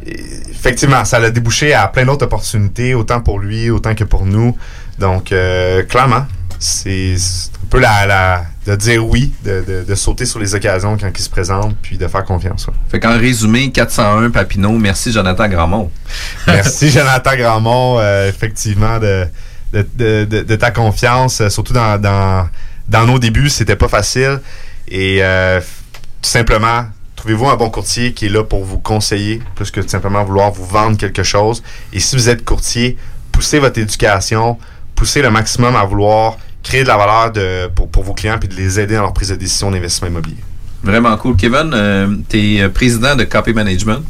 effectivement, ça l'a débouché à plein d'autres opportunités, autant pour lui, autant que pour nous. Donc, euh, clairement, c'est c'est un peu la, la- de dire oui, de, de- de sauter sur les occasions quand ils se présentent, puis de faire confiance. ouais. Fait qu'en résumé, 401 Papineau, merci Jonathan Grandmont. Merci Jonathan Grandmont, euh, effectivement, de, de, ta confiance, euh, surtout dans, dans, dans nos débuts, c'était pas facile. Et euh, tout simplement, trouvez-vous un bon courtier qui est là pour vous conseiller, plus que tout simplement vouloir vous vendre quelque chose. Et si vous êtes courtier, poussez votre éducation, poussez le maximum à vouloir créer de la valeur de, pour, pour vos clients puis de les aider dans leur prise de décision d'investissement immobilier. Vraiment cool. Kevin, euh, tu es président de Copy Management.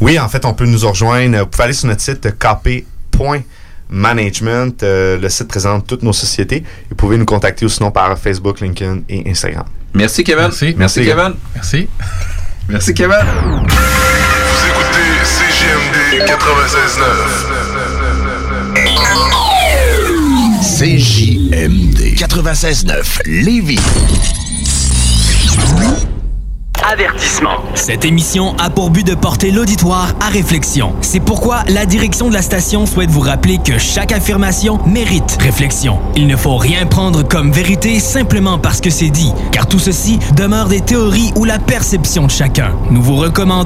Oui, en fait, on peut nous rejoindre. Vous pouvez aller sur notre site kp.management. Euh, le site présente toutes nos sociétés. Vous pouvez nous contacter ou sinon par Facebook, LinkedIn et Instagram. Merci Kevin. Merci, Merci, Kevin. Merci. Merci Kevin. Vous écoutez CGMD 96.9. CJMD 96.9 Lévis. Avertissement. Cette émission a pour but de porter l'auditoire à réflexion. C'est pourquoi la direction de la station souhaite vous rappeler que chaque affirmation mérite réflexion. Il ne faut rien prendre comme vérité simplement parce que c'est dit, car tout ceci demeure des théories ou la perception de chacun. Nous vous recommandons